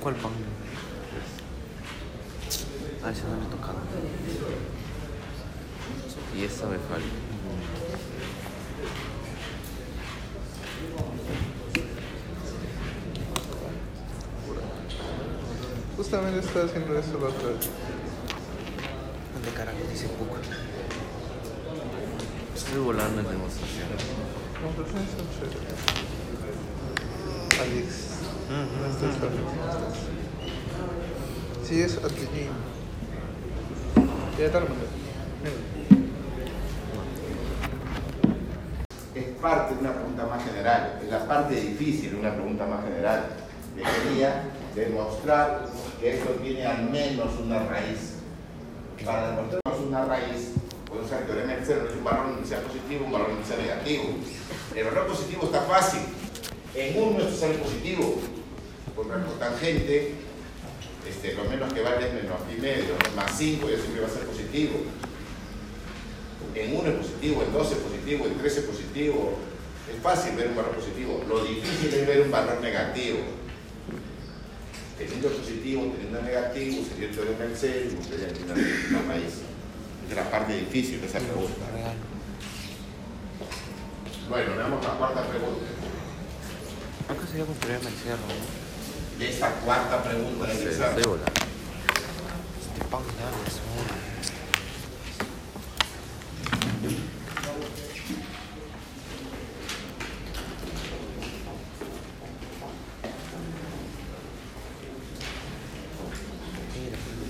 ¿Cuál pan? Ah, ese no le tocaba. Y esta me falta. Justamente estaba haciendo eso la otra vez. ¿Dónde carajo dice Puc? Estoy volando en demostración. Demostraciones son chéveres. Alex. No estás, Alex, no estás. Sí, es anti Ya te lo mandé. Es parte de una pregunta más general, es la parte difícil de una pregunta más general. Le quería demostrar que esto tiene al menos una raíz. Para demostrarnos una raíz, podemos usar el teorema cero, es un valor inicial positivo, un valor inicial negativo. El valor positivo está fácil. En uno esto sale positivo, por ejemplo, tangente, este, lo menos que vale es menos pi medio, más 5 ya siempre va a ser positivo en 1 es positivo, en 2 es positivo, en 3 es positivo. Es fácil ver un valor positivo. Lo difícil es ver un valor negativo. Teniendo positivo, teniendo negativo, sería el teorema del cero y ustedes ya tienen una raíz. Esa es la parte difícil de esa pregunta. Bueno, veamos la cuarta pregunta. Acá sería con teorema del cerro, ¿no? De esta cuarta pregunta del examen. Este pan largo es un-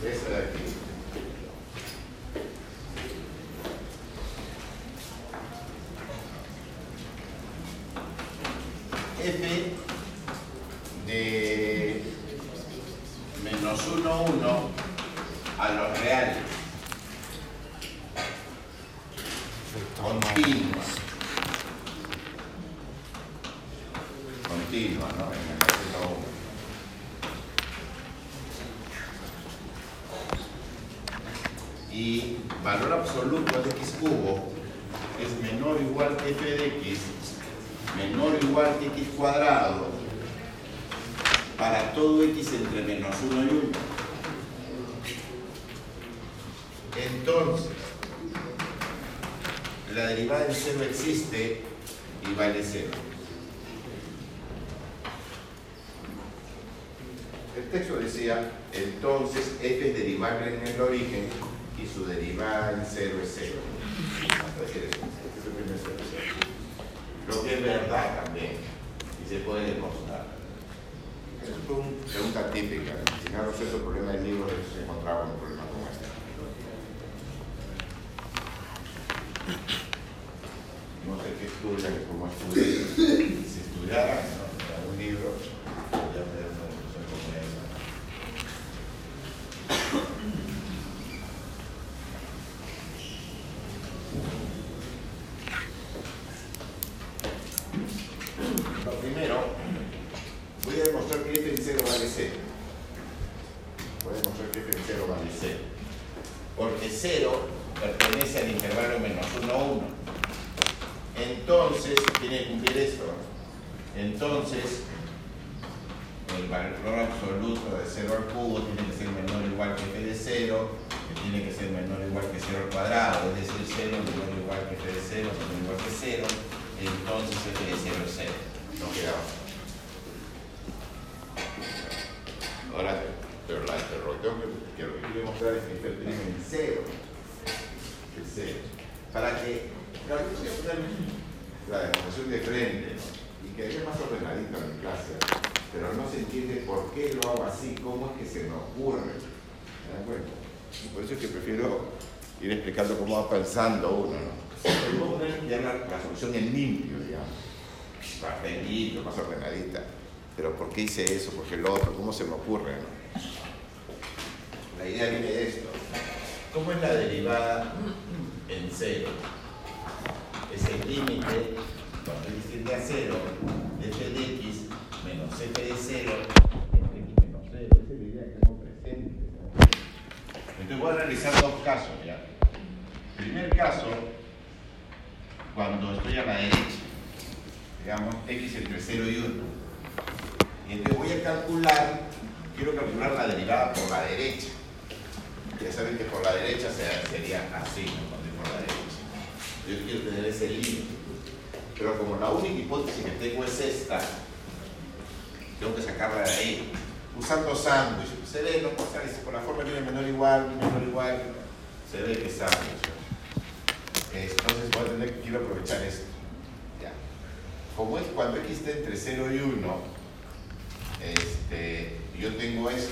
Esa de aquí. F de menos 1, 1 a los reales. Continua. Continua, ¿no? En menos 1, 1. y valor absoluto de x cubo es menor o igual que f de x menor o igual que x cuadrado para todo x entre menos 1 y 1. Entonces, la derivada en cero existe y vale cero. El texto entonces f es derivable en el origen y su derivada en cero es cero. Hasta decir eso. Este es el primer cero es cero. Lo que es verdad también, y se puede demostrar. Es una pregunta típica. Si no resuelto el problema del libro, se encontraba con un problema como este. No sé qué estudian, cómo estudian. Si estudiaran ¿no? algún libro, ya me da una discusión como esa. Lo primero, voy a demostrar que f en 0 vale 0. Voy a demostrar que f en 0 vale 0. Porque 0 pertenece al intervalo menos 1 a 1. Entonces, tiene que cumplir esto. Entonces, el valor absoluto de 0 al cubo tiene que ser menor o igual que f de 0, que tiene que ser menor o igual que 0 al cuadrado, es decir, 0 menor o igual que f de 0, menor o igual que 0, entonces f de 0 es 0. No queda otra. Ahora, pero la pero lo que lo que quiero demostrar es que en 0. Es 0. Para que, la demostración de frente, ¿no? y que es más ordenadito en mi clase, pero no se entiende por qué lo hago así, cómo es que se me ocurre. ¿Se dan cuenta? Y por eso es que prefiero ir explicando cómo va pensando uno, ¿no? Ya la, la solución en limpio, digamos. Más limpio, más ordenadita. Pero ¿por qué hice eso? ¿Por qué lo otro? ¿Cómo se me ocurre, no? Idea viene esto. ¿Cómo es la derivada en cero? Es el límite, cuando x tiende a cero, de f de x menos f de cero entre x menos cero. Que tengo presente. Entonces voy a analizar dos casos ya. Primer caso, cuando estoy a la derecha, digamos x entre 0 y 1. Y entonces voy a calcular, quiero calcular la derivada por la derecha. Ya saben que por la derecha se- sería así, ¿no? por la derecha. Yo quiero tener ese límite. Pero como la única hipótesis que tengo es esta, tengo que sacarla de ahí. Usando sándwich, se ve, no pasa, dice, por la forma viene menor igual, menor igual, se ve que es sándwich. Entonces voy a tener que quiero aprovechar esto. Ya. Como es cuando x está entre 0 y 1, este, yo tengo esto,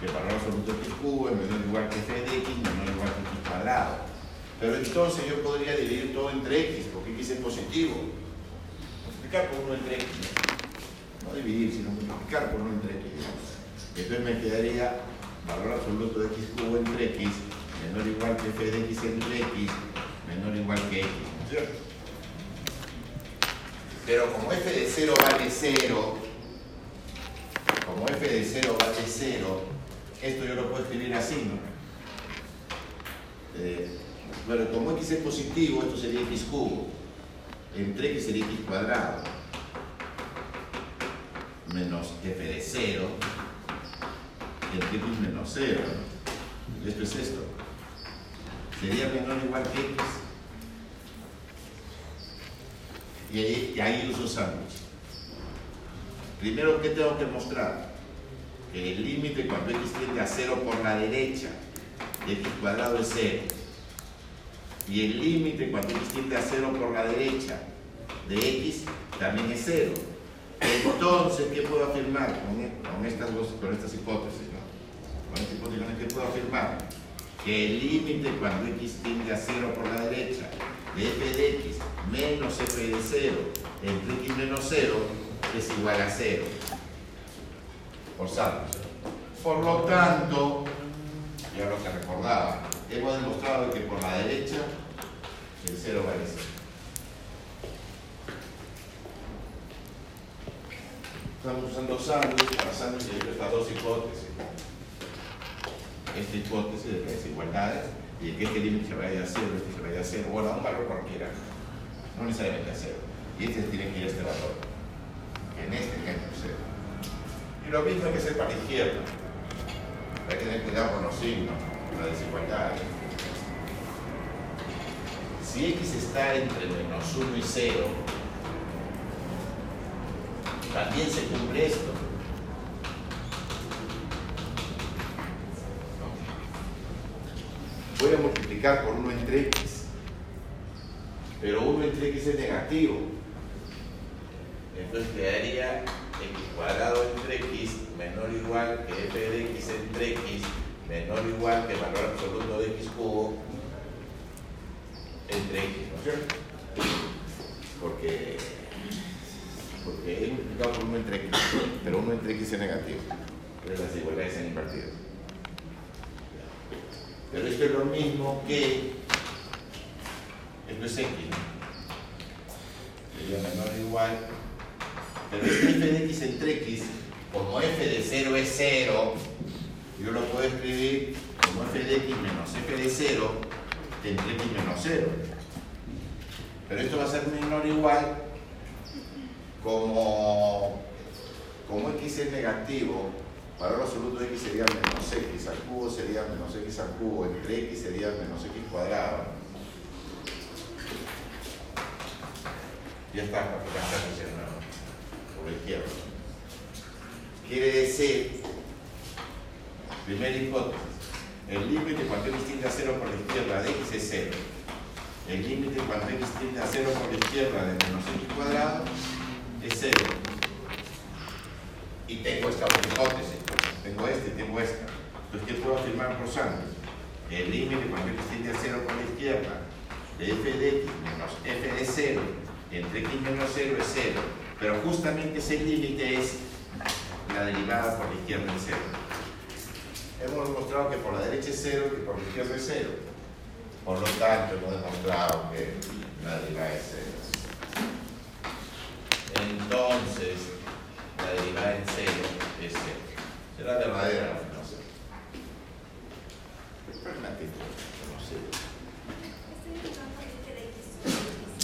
que para valor absoluto de x cubo es menor o igual que f de x, menor o igual que x cuadrado. Pero entonces yo podría dividir todo entre x, porque x es positivo. Multiplicar por 1 entre x. No dividir, sino multiplicar por 1 entre x. Entonces me quedaría valor absoluto de x cubo entre x menor o igual que f de x entre x menor o igual que x. ¿no es cierto? Pero como f de 0 vale 0, como f de 0 vale 0, esto yo lo puedo escribir así, ¿no? Eh, bueno, como x es positivo, esto sería x cubo. Entre x sería x cuadrado. Menos f de 0. Entre x menos 0. ¿no? Esto es esto. Sería menor o igual que x. Y ahí, y ahí uso sándwich. Primero, ¿qué tengo que mostrar? Que el límite cuando x tiende a 0 por la derecha de x cuadrado es 0. Y el límite cuando x tiende a 0 por la derecha de x también es 0. Entonces, ¿qué puedo afirmar con, e- con estas, con estas hipótesis? ¿no? Con esta hipótesis, ¿qué puedo afirmar? Que el límite cuando x tiende a 0 por la derecha de f de x menos f de 0 entre x menos 0 es igual a 0. Por sándwich. Por lo tanto, ya lo que recordaba, hemos demostrado que por la derecha el 0 vale 0. Estamos usando sándwich para sándwich de estas dos hipótesis. Esta hipótesis de las desigualdades y el que este límite se vaya a 0, este se vaya a 0, bueno, a un valor cualquiera, no necesariamente a 0. Y este tiene que ir a este valor, en este ejemplo 0. Y lo mismo hay que hacer para la izquierda. Hay que tener cuidado con los signos, con las desigualdades. Si x está entre menos 1 y 0, también se cumple esto. Voy a multiplicar por 1 entre x, pero 1 entre x es negativo. Entonces quedaría cuadrado entre x menor o igual que f de x entre x menor o igual que valor absoluto de x cubo entre x, ¿no es cierto? Porque, porque he multiplicado por 1 entre x, pero 1 entre x es negativo. Pero las desigualdades se han invertido. Pero esto es lo mismo que esto es x. Sería menor o igual pero este f de x entre x, como f de 0 es 0, yo lo puedo escribir como f de x menos f de 0 entre x menos 0. Pero esto va a ser menor o igual como, como x es negativo, valor absoluto de x sería menos x al cubo, sería menos x al cubo, entre x sería menos x cuadrado. Ya está, diciendo por la izquierda. Quiere decir, primera hipótesis, el límite cuando x tiende a 0 por la izquierda de x es 0. El límite cuando x tiende a 0 por la izquierda de menos x cuadrado es 0. Y tengo esta otra hipótesis, tengo esta y tengo esta. Entonces, ¿qué puedo afirmar por Sanders? El límite cuando x tiende a 0 por la izquierda de f de x menos f de 0 entre x menos 0 es 0. Pero justamente ese límite es la derivada por la izquierda es 0. Hemos demostrado que por la derecha es 0 y que por la izquierda es 0. Por lo tanto, hemos demostrado que la derivada es 0. Entonces, la derivada en 0 es 0. Será verdadera es actitud, no sé.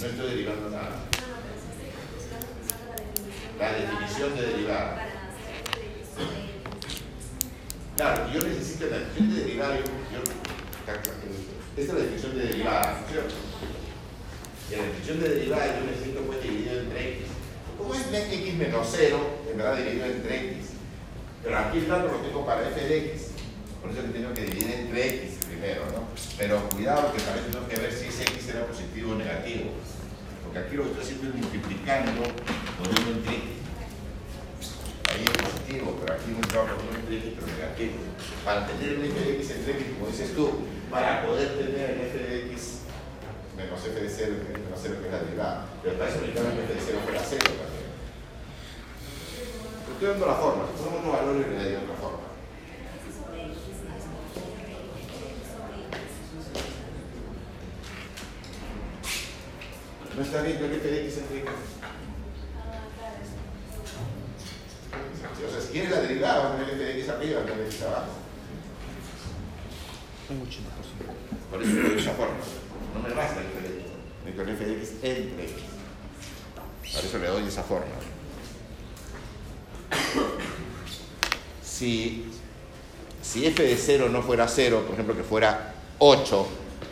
No estoy derivando nada. La definición de derivada. Claro, yo necesito la definición de derivada. Yo, esta es la definición de derivada, ¿no es cierto? Y la definición de derivada yo necesito pues dividido entre x. ¿Cómo es x menos 0? En verdad dividido entre x. Pero aquí el dato lo tengo para f de x. Por eso que tengo que dividir entre x primero, ¿no? Pero cuidado que también tengo que ver si ese x era positivo o negativo. Porque aquí lo que estoy haciendo es multiplicando por 1 entre x. Ahí es positivo, pero aquí me trabajo 1 entre x, pero negativo. Para tener el f de x entre x, como dices tú, para poder tener el f de x menos f de 0, menos 0 que es la derivada. Pero para eso necesitamos que f de 0 fuera 0 también. Estoy dando la forma, si ponemos los valores le daría otra forma. ¿No está bien que el f de x entre x? O sea, si quieres la derivada, vamos a el f de x arriba, el f de x abajo. Un 80%. Por eso lo de esa forma. No me basta el f de x. El f de x entre x. Por eso le doy esa forma. Si, si f de 0 no fuera 0, por ejemplo que fuera 8,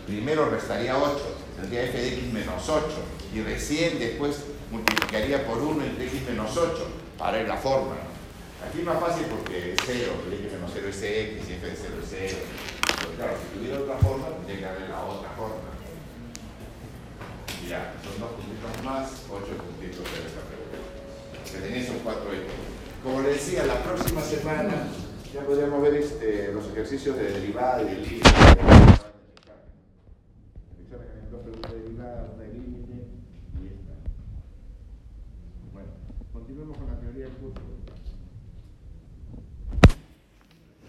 primero restaría 8, tendría f de x menos 8, y recién después multiplicaría por 1 entre x menos 8 para la forma. ¿no? Aquí es más fácil porque es 0, el x menos 0 es x y f de 0 es 0. Pero claro, si tuviera otra forma, tendría que haber la otra forma. Ya, son dos puntitos más, 8 puntitos de esta pregunta. Que tenéis son 4 hijos. Como les decía, la próxima semana ya podríamos ver este, los ejercicios de derivada y de límite. Preguntas de derivada, una de límite y esta. Bueno, continuemos con la teoría del curso.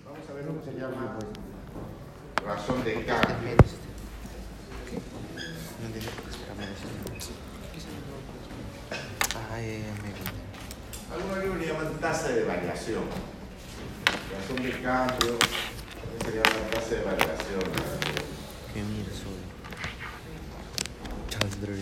Vamos a ver lo que se llama razón de cambio. No entiendo por qué espera menos. Ah, ya, ya, me conté. Algunos libros le llaman tasa de variación. Razón de cambio, también se llama tasa de variación. Qué mierda soy. Chandler.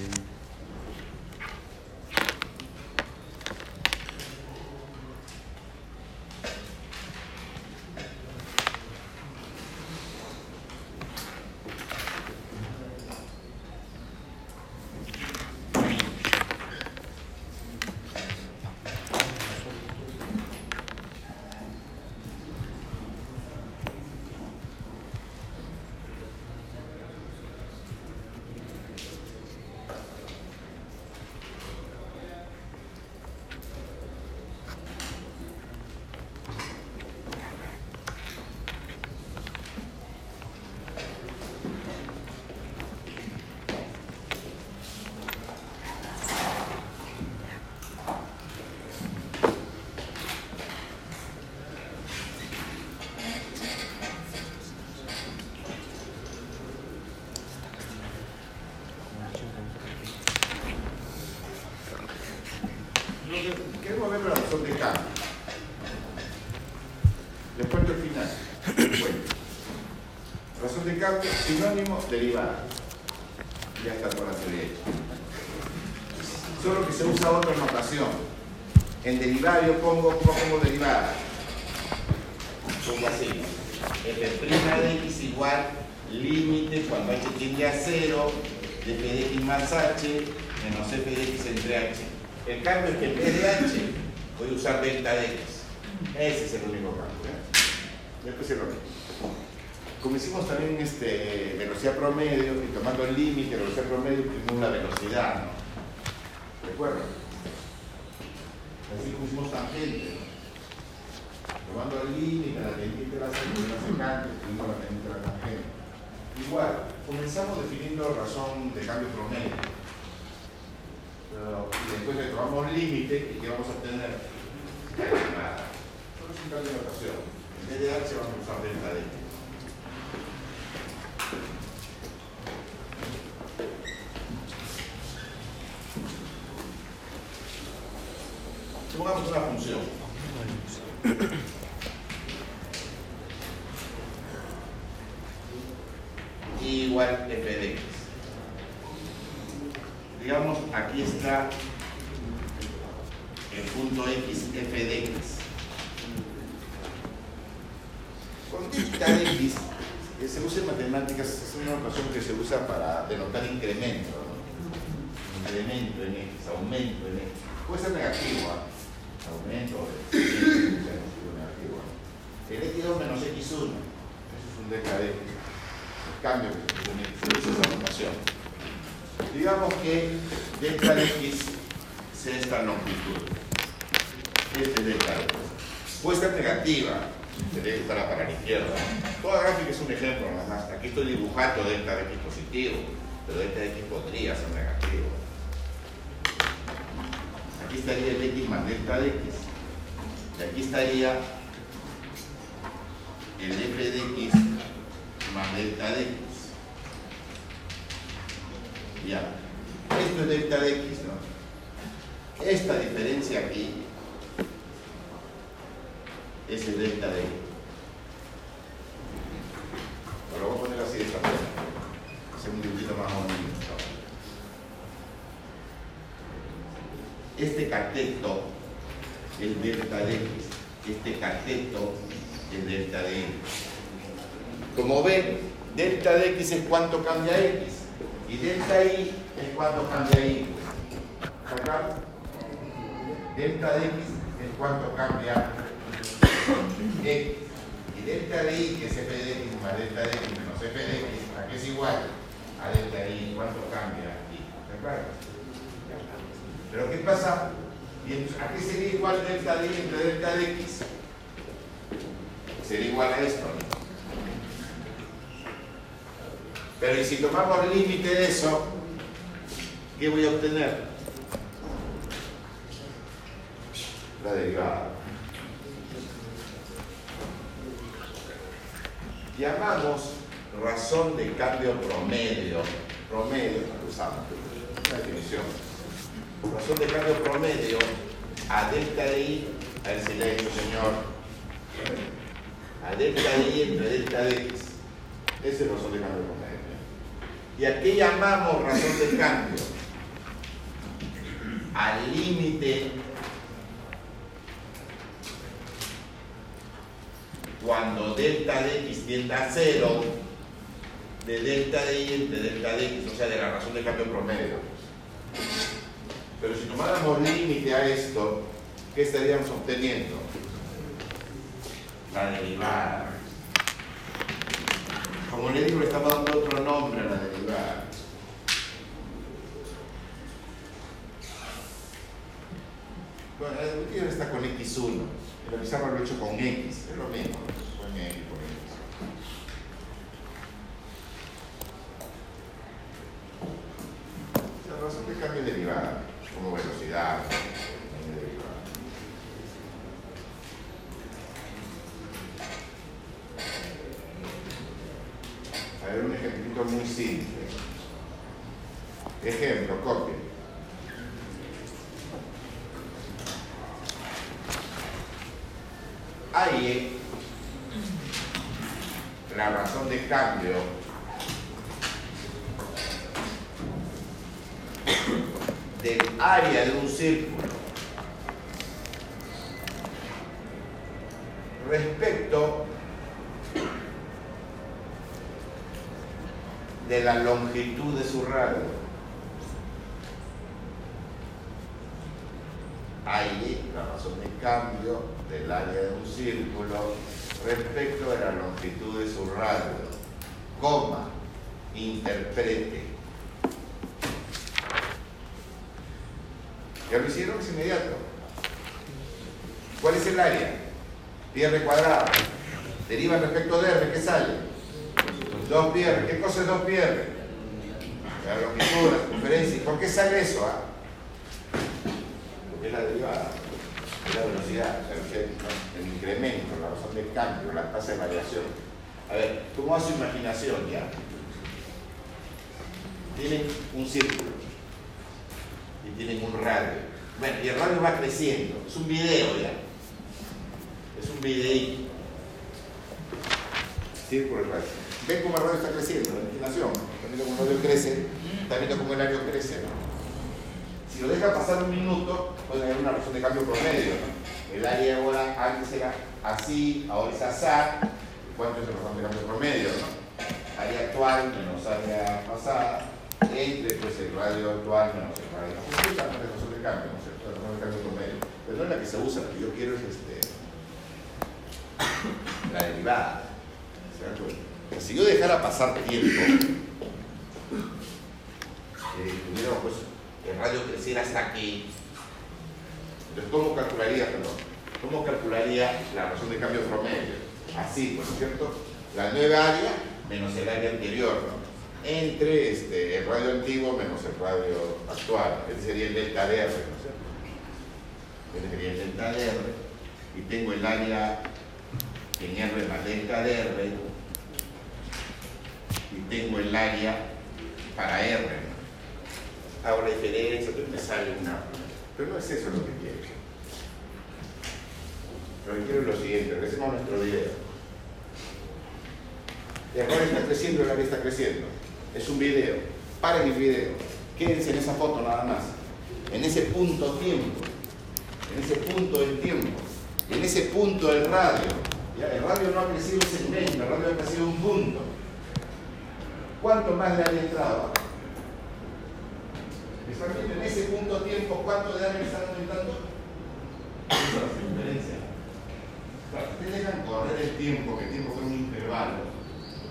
Lo que queremos ver la razón de cambio. Después del final. Bueno. Razón de cambio, sinónimo, derivada. Ya está toda la teoría hecha. Solo que se usa otra notación. En derivada yo pongo, ¿cómo pongo derivada? Pongo así. f' de x igual límite cuando h tiende a 0 de f de x más h menos f de x entre h. El cambio es que en de h voy a usar delta de x. Ese es el único cambio. ¿eh? Después es lo mismo. Como hicimos también este, velocidad promedio y tomando el límite de velocidad promedio tenemos la velocidad, ¿no? ¿Recuerdan? Así hicimos tangente, ¿no? Tomando el límite, la tangente de la secante, tenemos la tangente de la tangente. Igual, comenzamos definiendo razón de cambio promedio. Y después le tomamos límite y ¿qué vamos a obtener? Nada. Solo es un cambio de notación. En vez de h vamos a usar delta de x. Supongamos una función. igual f de x. Digamos, aquí está el punto x, f de x. Con delta de x, que se usa en matemáticas, es una notación que se usa para denotar incremento, ¿no? incremento en x, aumento en x. Puede ser negativo, ¿ah? aumento, positivo, negativo. El x2 menos x1 es un delta de X. El cambio que tiene esa formación. Digamos que delta de X sea esta longitud. Este es delta de X. Puede ser negativa, tendría que estar para la izquierda. Toda gráfica es un ejemplo nada más. Aquí estoy dibujando delta de X positivo, pero de X podría ser negativo. Aquí estaría el X más delta de X. Y aquí estaría el f de x más delta de x. Ya. Esto es delta de x, ¿no? Esta diferencia aquí es el delta de x. Lo voy a poner así de esta forma. Hacer un dibujito más bonito. Este cateto es delta de x. Este cateto es delta de x. Como ven, delta de x es cuánto cambia x. Y delta y es cuánto cambia y. ¿Acá? Delta de x es cuánto cambia x. Y delta de y, que es f de x más delta de x menos f de x, ¿a qué es igual? A delta de y, ¿cuánto cambia y? ¿Está claro? Pero ¿qué pasa? ¿Y entonces, ¿A qué sería igual delta de y entre delta de x? Sería igual a esto. Pero ¿y si tomamos el límite de eso, qué voy a obtener? La derivada. Llamamos razón de cambio promedio. Promedio, usamos, una definición. Razón de cambio promedio a delta de i, a ver si le he hecho, señor. A delta de i entre delta de x. Esa es razón de cambio promedio. ¿Y a qué llamamos razón de cambio? Al límite cuando delta de x tiende a cero de delta de y entre delta de x, o sea, de la razón de cambio promedio. Pero si tomáramos límite a esto, ¿qué estaríamos obteniendo? La derivada. Como le digo, le estamos dando otro nombre a la derivada. Bueno, la derivada está con x1. El pizarra lo he hecho con x. Es lo mismo. Con x, con x. así, ahora es asá. ¿Cuánto es razón de cambio promedio? ¿no? Área actual menos área pasada, entre pues, el radio actual menos el radio pasado. Esa es la de cambio, ¿no cierto? Razón de cambio promedio. Pero no es la que se usa, la que yo quiero es este, la derivada. ¿Se dan cuenta? Si yo dejara pasar tiempo, eh, tuviéramos pues, el radio creciera hasta aquí, entonces ¿cómo calcularía, perdón? ¿Cómo calcularía la razón de cambio promedio? Así, ¿no es cierto? La nueva área menos el área anterior, ¿no? Entre este, el radio antiguo menos el radio actual. Este sería el delta de R, ¿no es cierto? Este sería el delta de R. Y tengo el área en R más delta de R. Y tengo el área para R. ¿no? Hago la diferencia, me sale una. Pero no es eso lo que quiero. Lo que quiero es lo siguiente, regresemos a nuestro video. El error está creciendo, el área está creciendo. Es un video. Paren el video. Quédense en esa foto nada más. En ese punto tiempo. En ese punto del tiempo. En ese punto del radio. El radio no ha crecido un segmento, el radio ha crecido un punto. ¿Cuánto más le había entrado? ¿Están viendo en ese punto tiempo cuánto de área están aumentando? Esa es la diferencia. Ustedes dejan correr el tiempo, que el tiempo fue un intervalo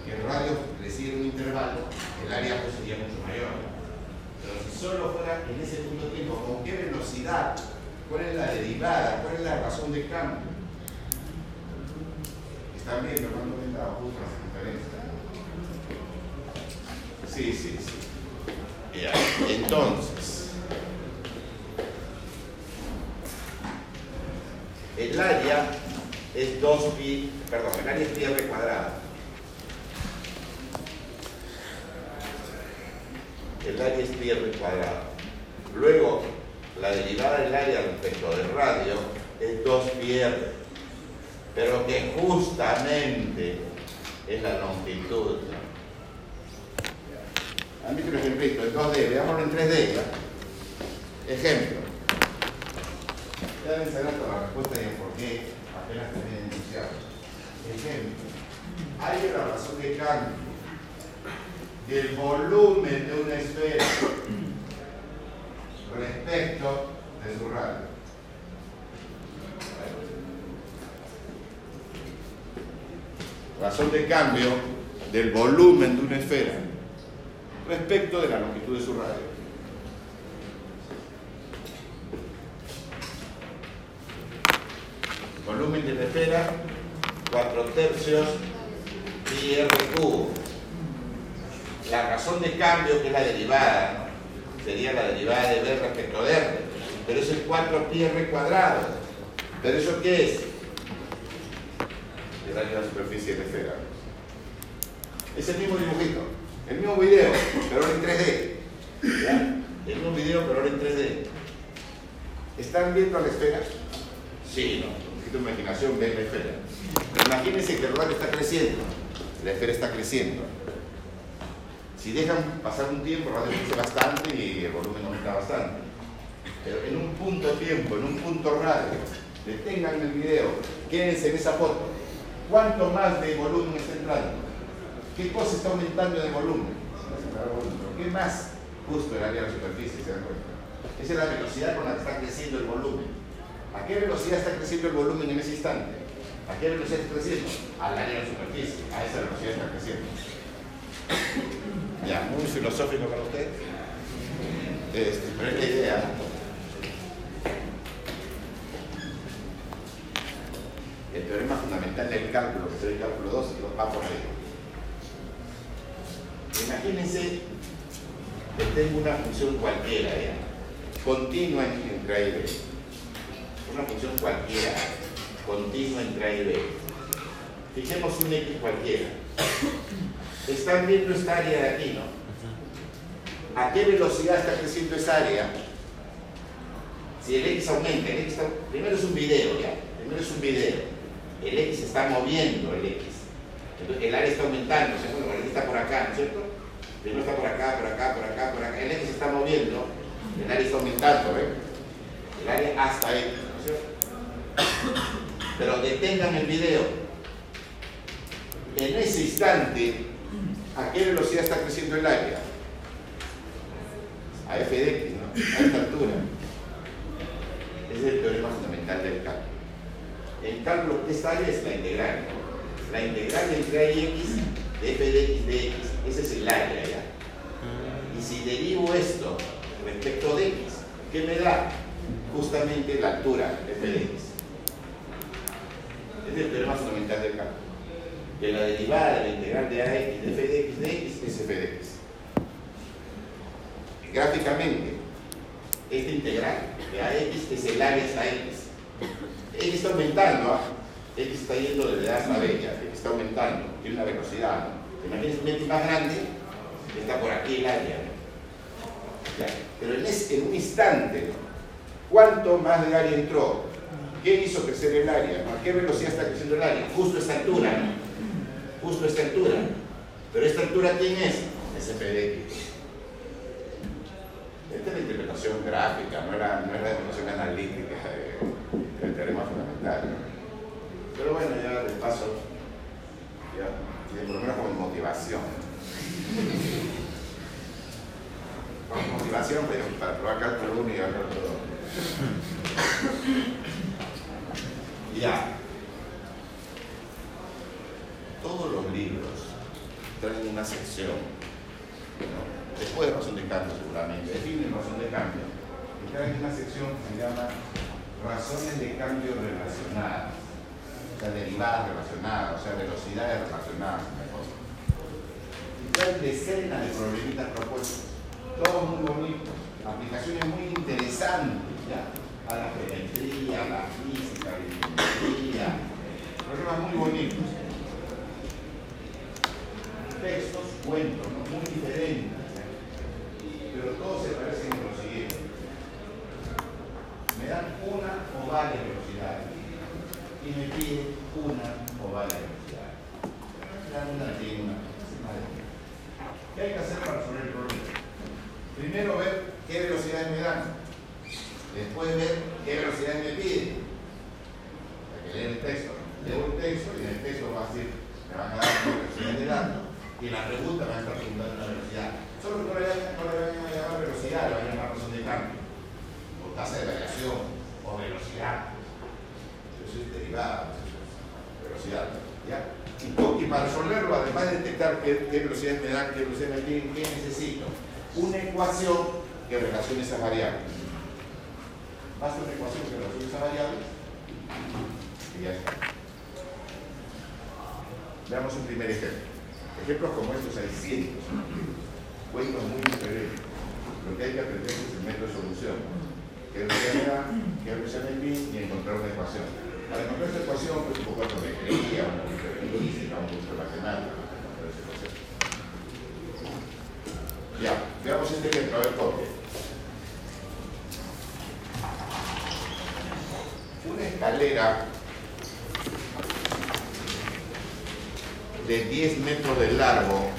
que el radio creciera un intervalo, el área pues sería mucho mayor. Pero si solo fuera en ese punto de tiempo, ¿con qué velocidad? ¿Cuál es la derivada? ¿Cuál es la razón de cambio? ¿Están viendo cuando justo la circunferencia? Sí, sí, sí. Ya. Entonces, el área es 2pi, perdón, el área es pi r cuadrado. el área es pi r cuadrado. Luego, la derivada del área respecto del radio es 2 pi r, pero que justamente es la longitud. Han visto un ejemplito en 2D, veámoslo en 3D. ¿ya? Ejemplo. Ya deben saber hasta la respuesta y el por qué apenas. Ejemplo. Hay una razón de cambio del volumen de una esfera respecto de su radio. Razón de cambio del volumen de una esfera respecto de la longitud de su radio. Volumen de la esfera, 4 tercios pi r cubo la razón de cambio, que es la derivada, ¿no? sería la derivada de B respecto de R, pero es el 4pi r cuadrado. ¿Pero eso qué es? El área de la superficie de esfera. Es el mismo dibujito, el mismo video, pero ahora en 3D. ¿Ya? El mismo video, pero ahora en 3D. ¿Están viendo la esfera? Sí, no. Poquito imaginación, ven la esfera. Imagínense que el radio está creciendo, la esfera está creciendo. Si dejan pasar un tiempo, el radio crece bastante y el volumen aumenta bastante. Pero en un punto tiempo, en un punto radio, detengan el video, quédense en esa foto. ¿Cuánto más de volumen está entrando? ¿Qué cosa está aumentando de volumen? ¿Qué más? Justo el área de superficie, ¿se dan cuenta? Esa es la velocidad con la que está creciendo el volumen. ¿A qué velocidad está creciendo el volumen en ese instante? ¿A qué velocidad está creciendo? Al área de la superficie. A esa velocidad está creciendo. Ya, muy filosófico para usted. Este, pero es la idea. El teorema fundamental del cálculo, que es el cálculo 2, va por ahí. Imagínense que tengo una función cualquiera, ¿ya? continua entre A y B. Una función cualquiera, continua entre A y B. Fijemos un X cualquiera. Están viendo esta área de aquí, ¿no? ¿A qué velocidad está creciendo esa área? Si el X aumenta, el X primero es un video, ¿ya? Primero es un video. El X está moviendo, el X. Entonces, el área está aumentando, ¿se acuerdan? El X está por acá, ¿no es cierto? Primero está por acá, por acá, por acá, por acá. El X está moviendo, el área está aumentando, ¿ves? El área hasta ahí, ¿no es cierto? Pero detengan el video. En ese instante, ¿a qué velocidad está creciendo el área? A f de x, ¿no? A esta altura. Ese es el teorema fundamental del cálculo. El cálculo, esta área es la integral. La integral entre A y X de f de X de X, ese es el área ya. Y si derivo esto respecto de X, ¿qué me da? Justamente la altura f de X. Este es el teorema fundamental del cálculo. Que la derivada de la integral de AX de f de X de X es f de X. Gráficamente, esta integral de AX es el área hasta X. X está aumentando, ¿ah? X está yendo desde A hasta B, X está aumentando, tiene una velocidad. Imagínense un X más grande, está por aquí el área. Pero en, ese- en un instante, ¿cuánto más de área entró? ¿Qué hizo crecer el área? ¿A qué velocidad está creciendo el área? Justo esta altura. Justo esta altura. Pero esta altura, ¿quién es? Es f de X. Esta es la interpretación gráfica, no era, la interpretación analítica de- del teorema fundamental. Pero bueno, ya de paso, ya, por lo menos como motivación. Como motivación pero para probar cálculo 1 y cálculo 2. Ya. Todos los libros traen una sección después de razón de cambio seguramente, definen razón de cambio, y traen una sección que se llama razones de cambio relacionadas, o sea, derivadas relacionadas, o sea, velocidades relacionadas, mejor. Y traen decenas de problemitas propuestos, todos muy bonitos, aplicaciones muy interesantes, ¿ya? A la geometría, a la física, a la ingeniería, problemas muy bonitos textos, cuentos, muy diferentes, pero todos se parecen en lo siguiente. Me dan una o varias velocidades y me piden una o varias velocidades. Una y una. ¿Qué hay que hacer para resolver el problema? Primero ver qué velocidades me dan, después ver qué velocidades me piden. Hay que leer el texto. Leo el texto y en el texto va a decir, me van a dar una velocidad de datos y la pregunta van a estar preguntando una velocidad. Solo que no le vayan a llamar velocidad, le van a llamar razón de cambio, o tasa de variación, o velocidad. Eso es derivada, velocidad. ¿ya? Y, para resolverlo, además de detectar qué, qué velocidades me dan, qué velocidades me piden, qué necesito, una ecuación que relacione esas variables. Basta una ecuación que relacione esas variables y ya está. Veamos un primer ejemplo. Ejemplos como estos hay cientos. Cuentos muy diferentes. Lo que hay que aprender es el método de solución. Que velocidad me da, que velocidad me pide y encontrar una ecuación. Para encontrar esta ecuación, pues un poco de geometría, un poquito de física, un poquito de. Ya, veamos este ejemplo, a ver copia. Una escalera de 10 metros de largo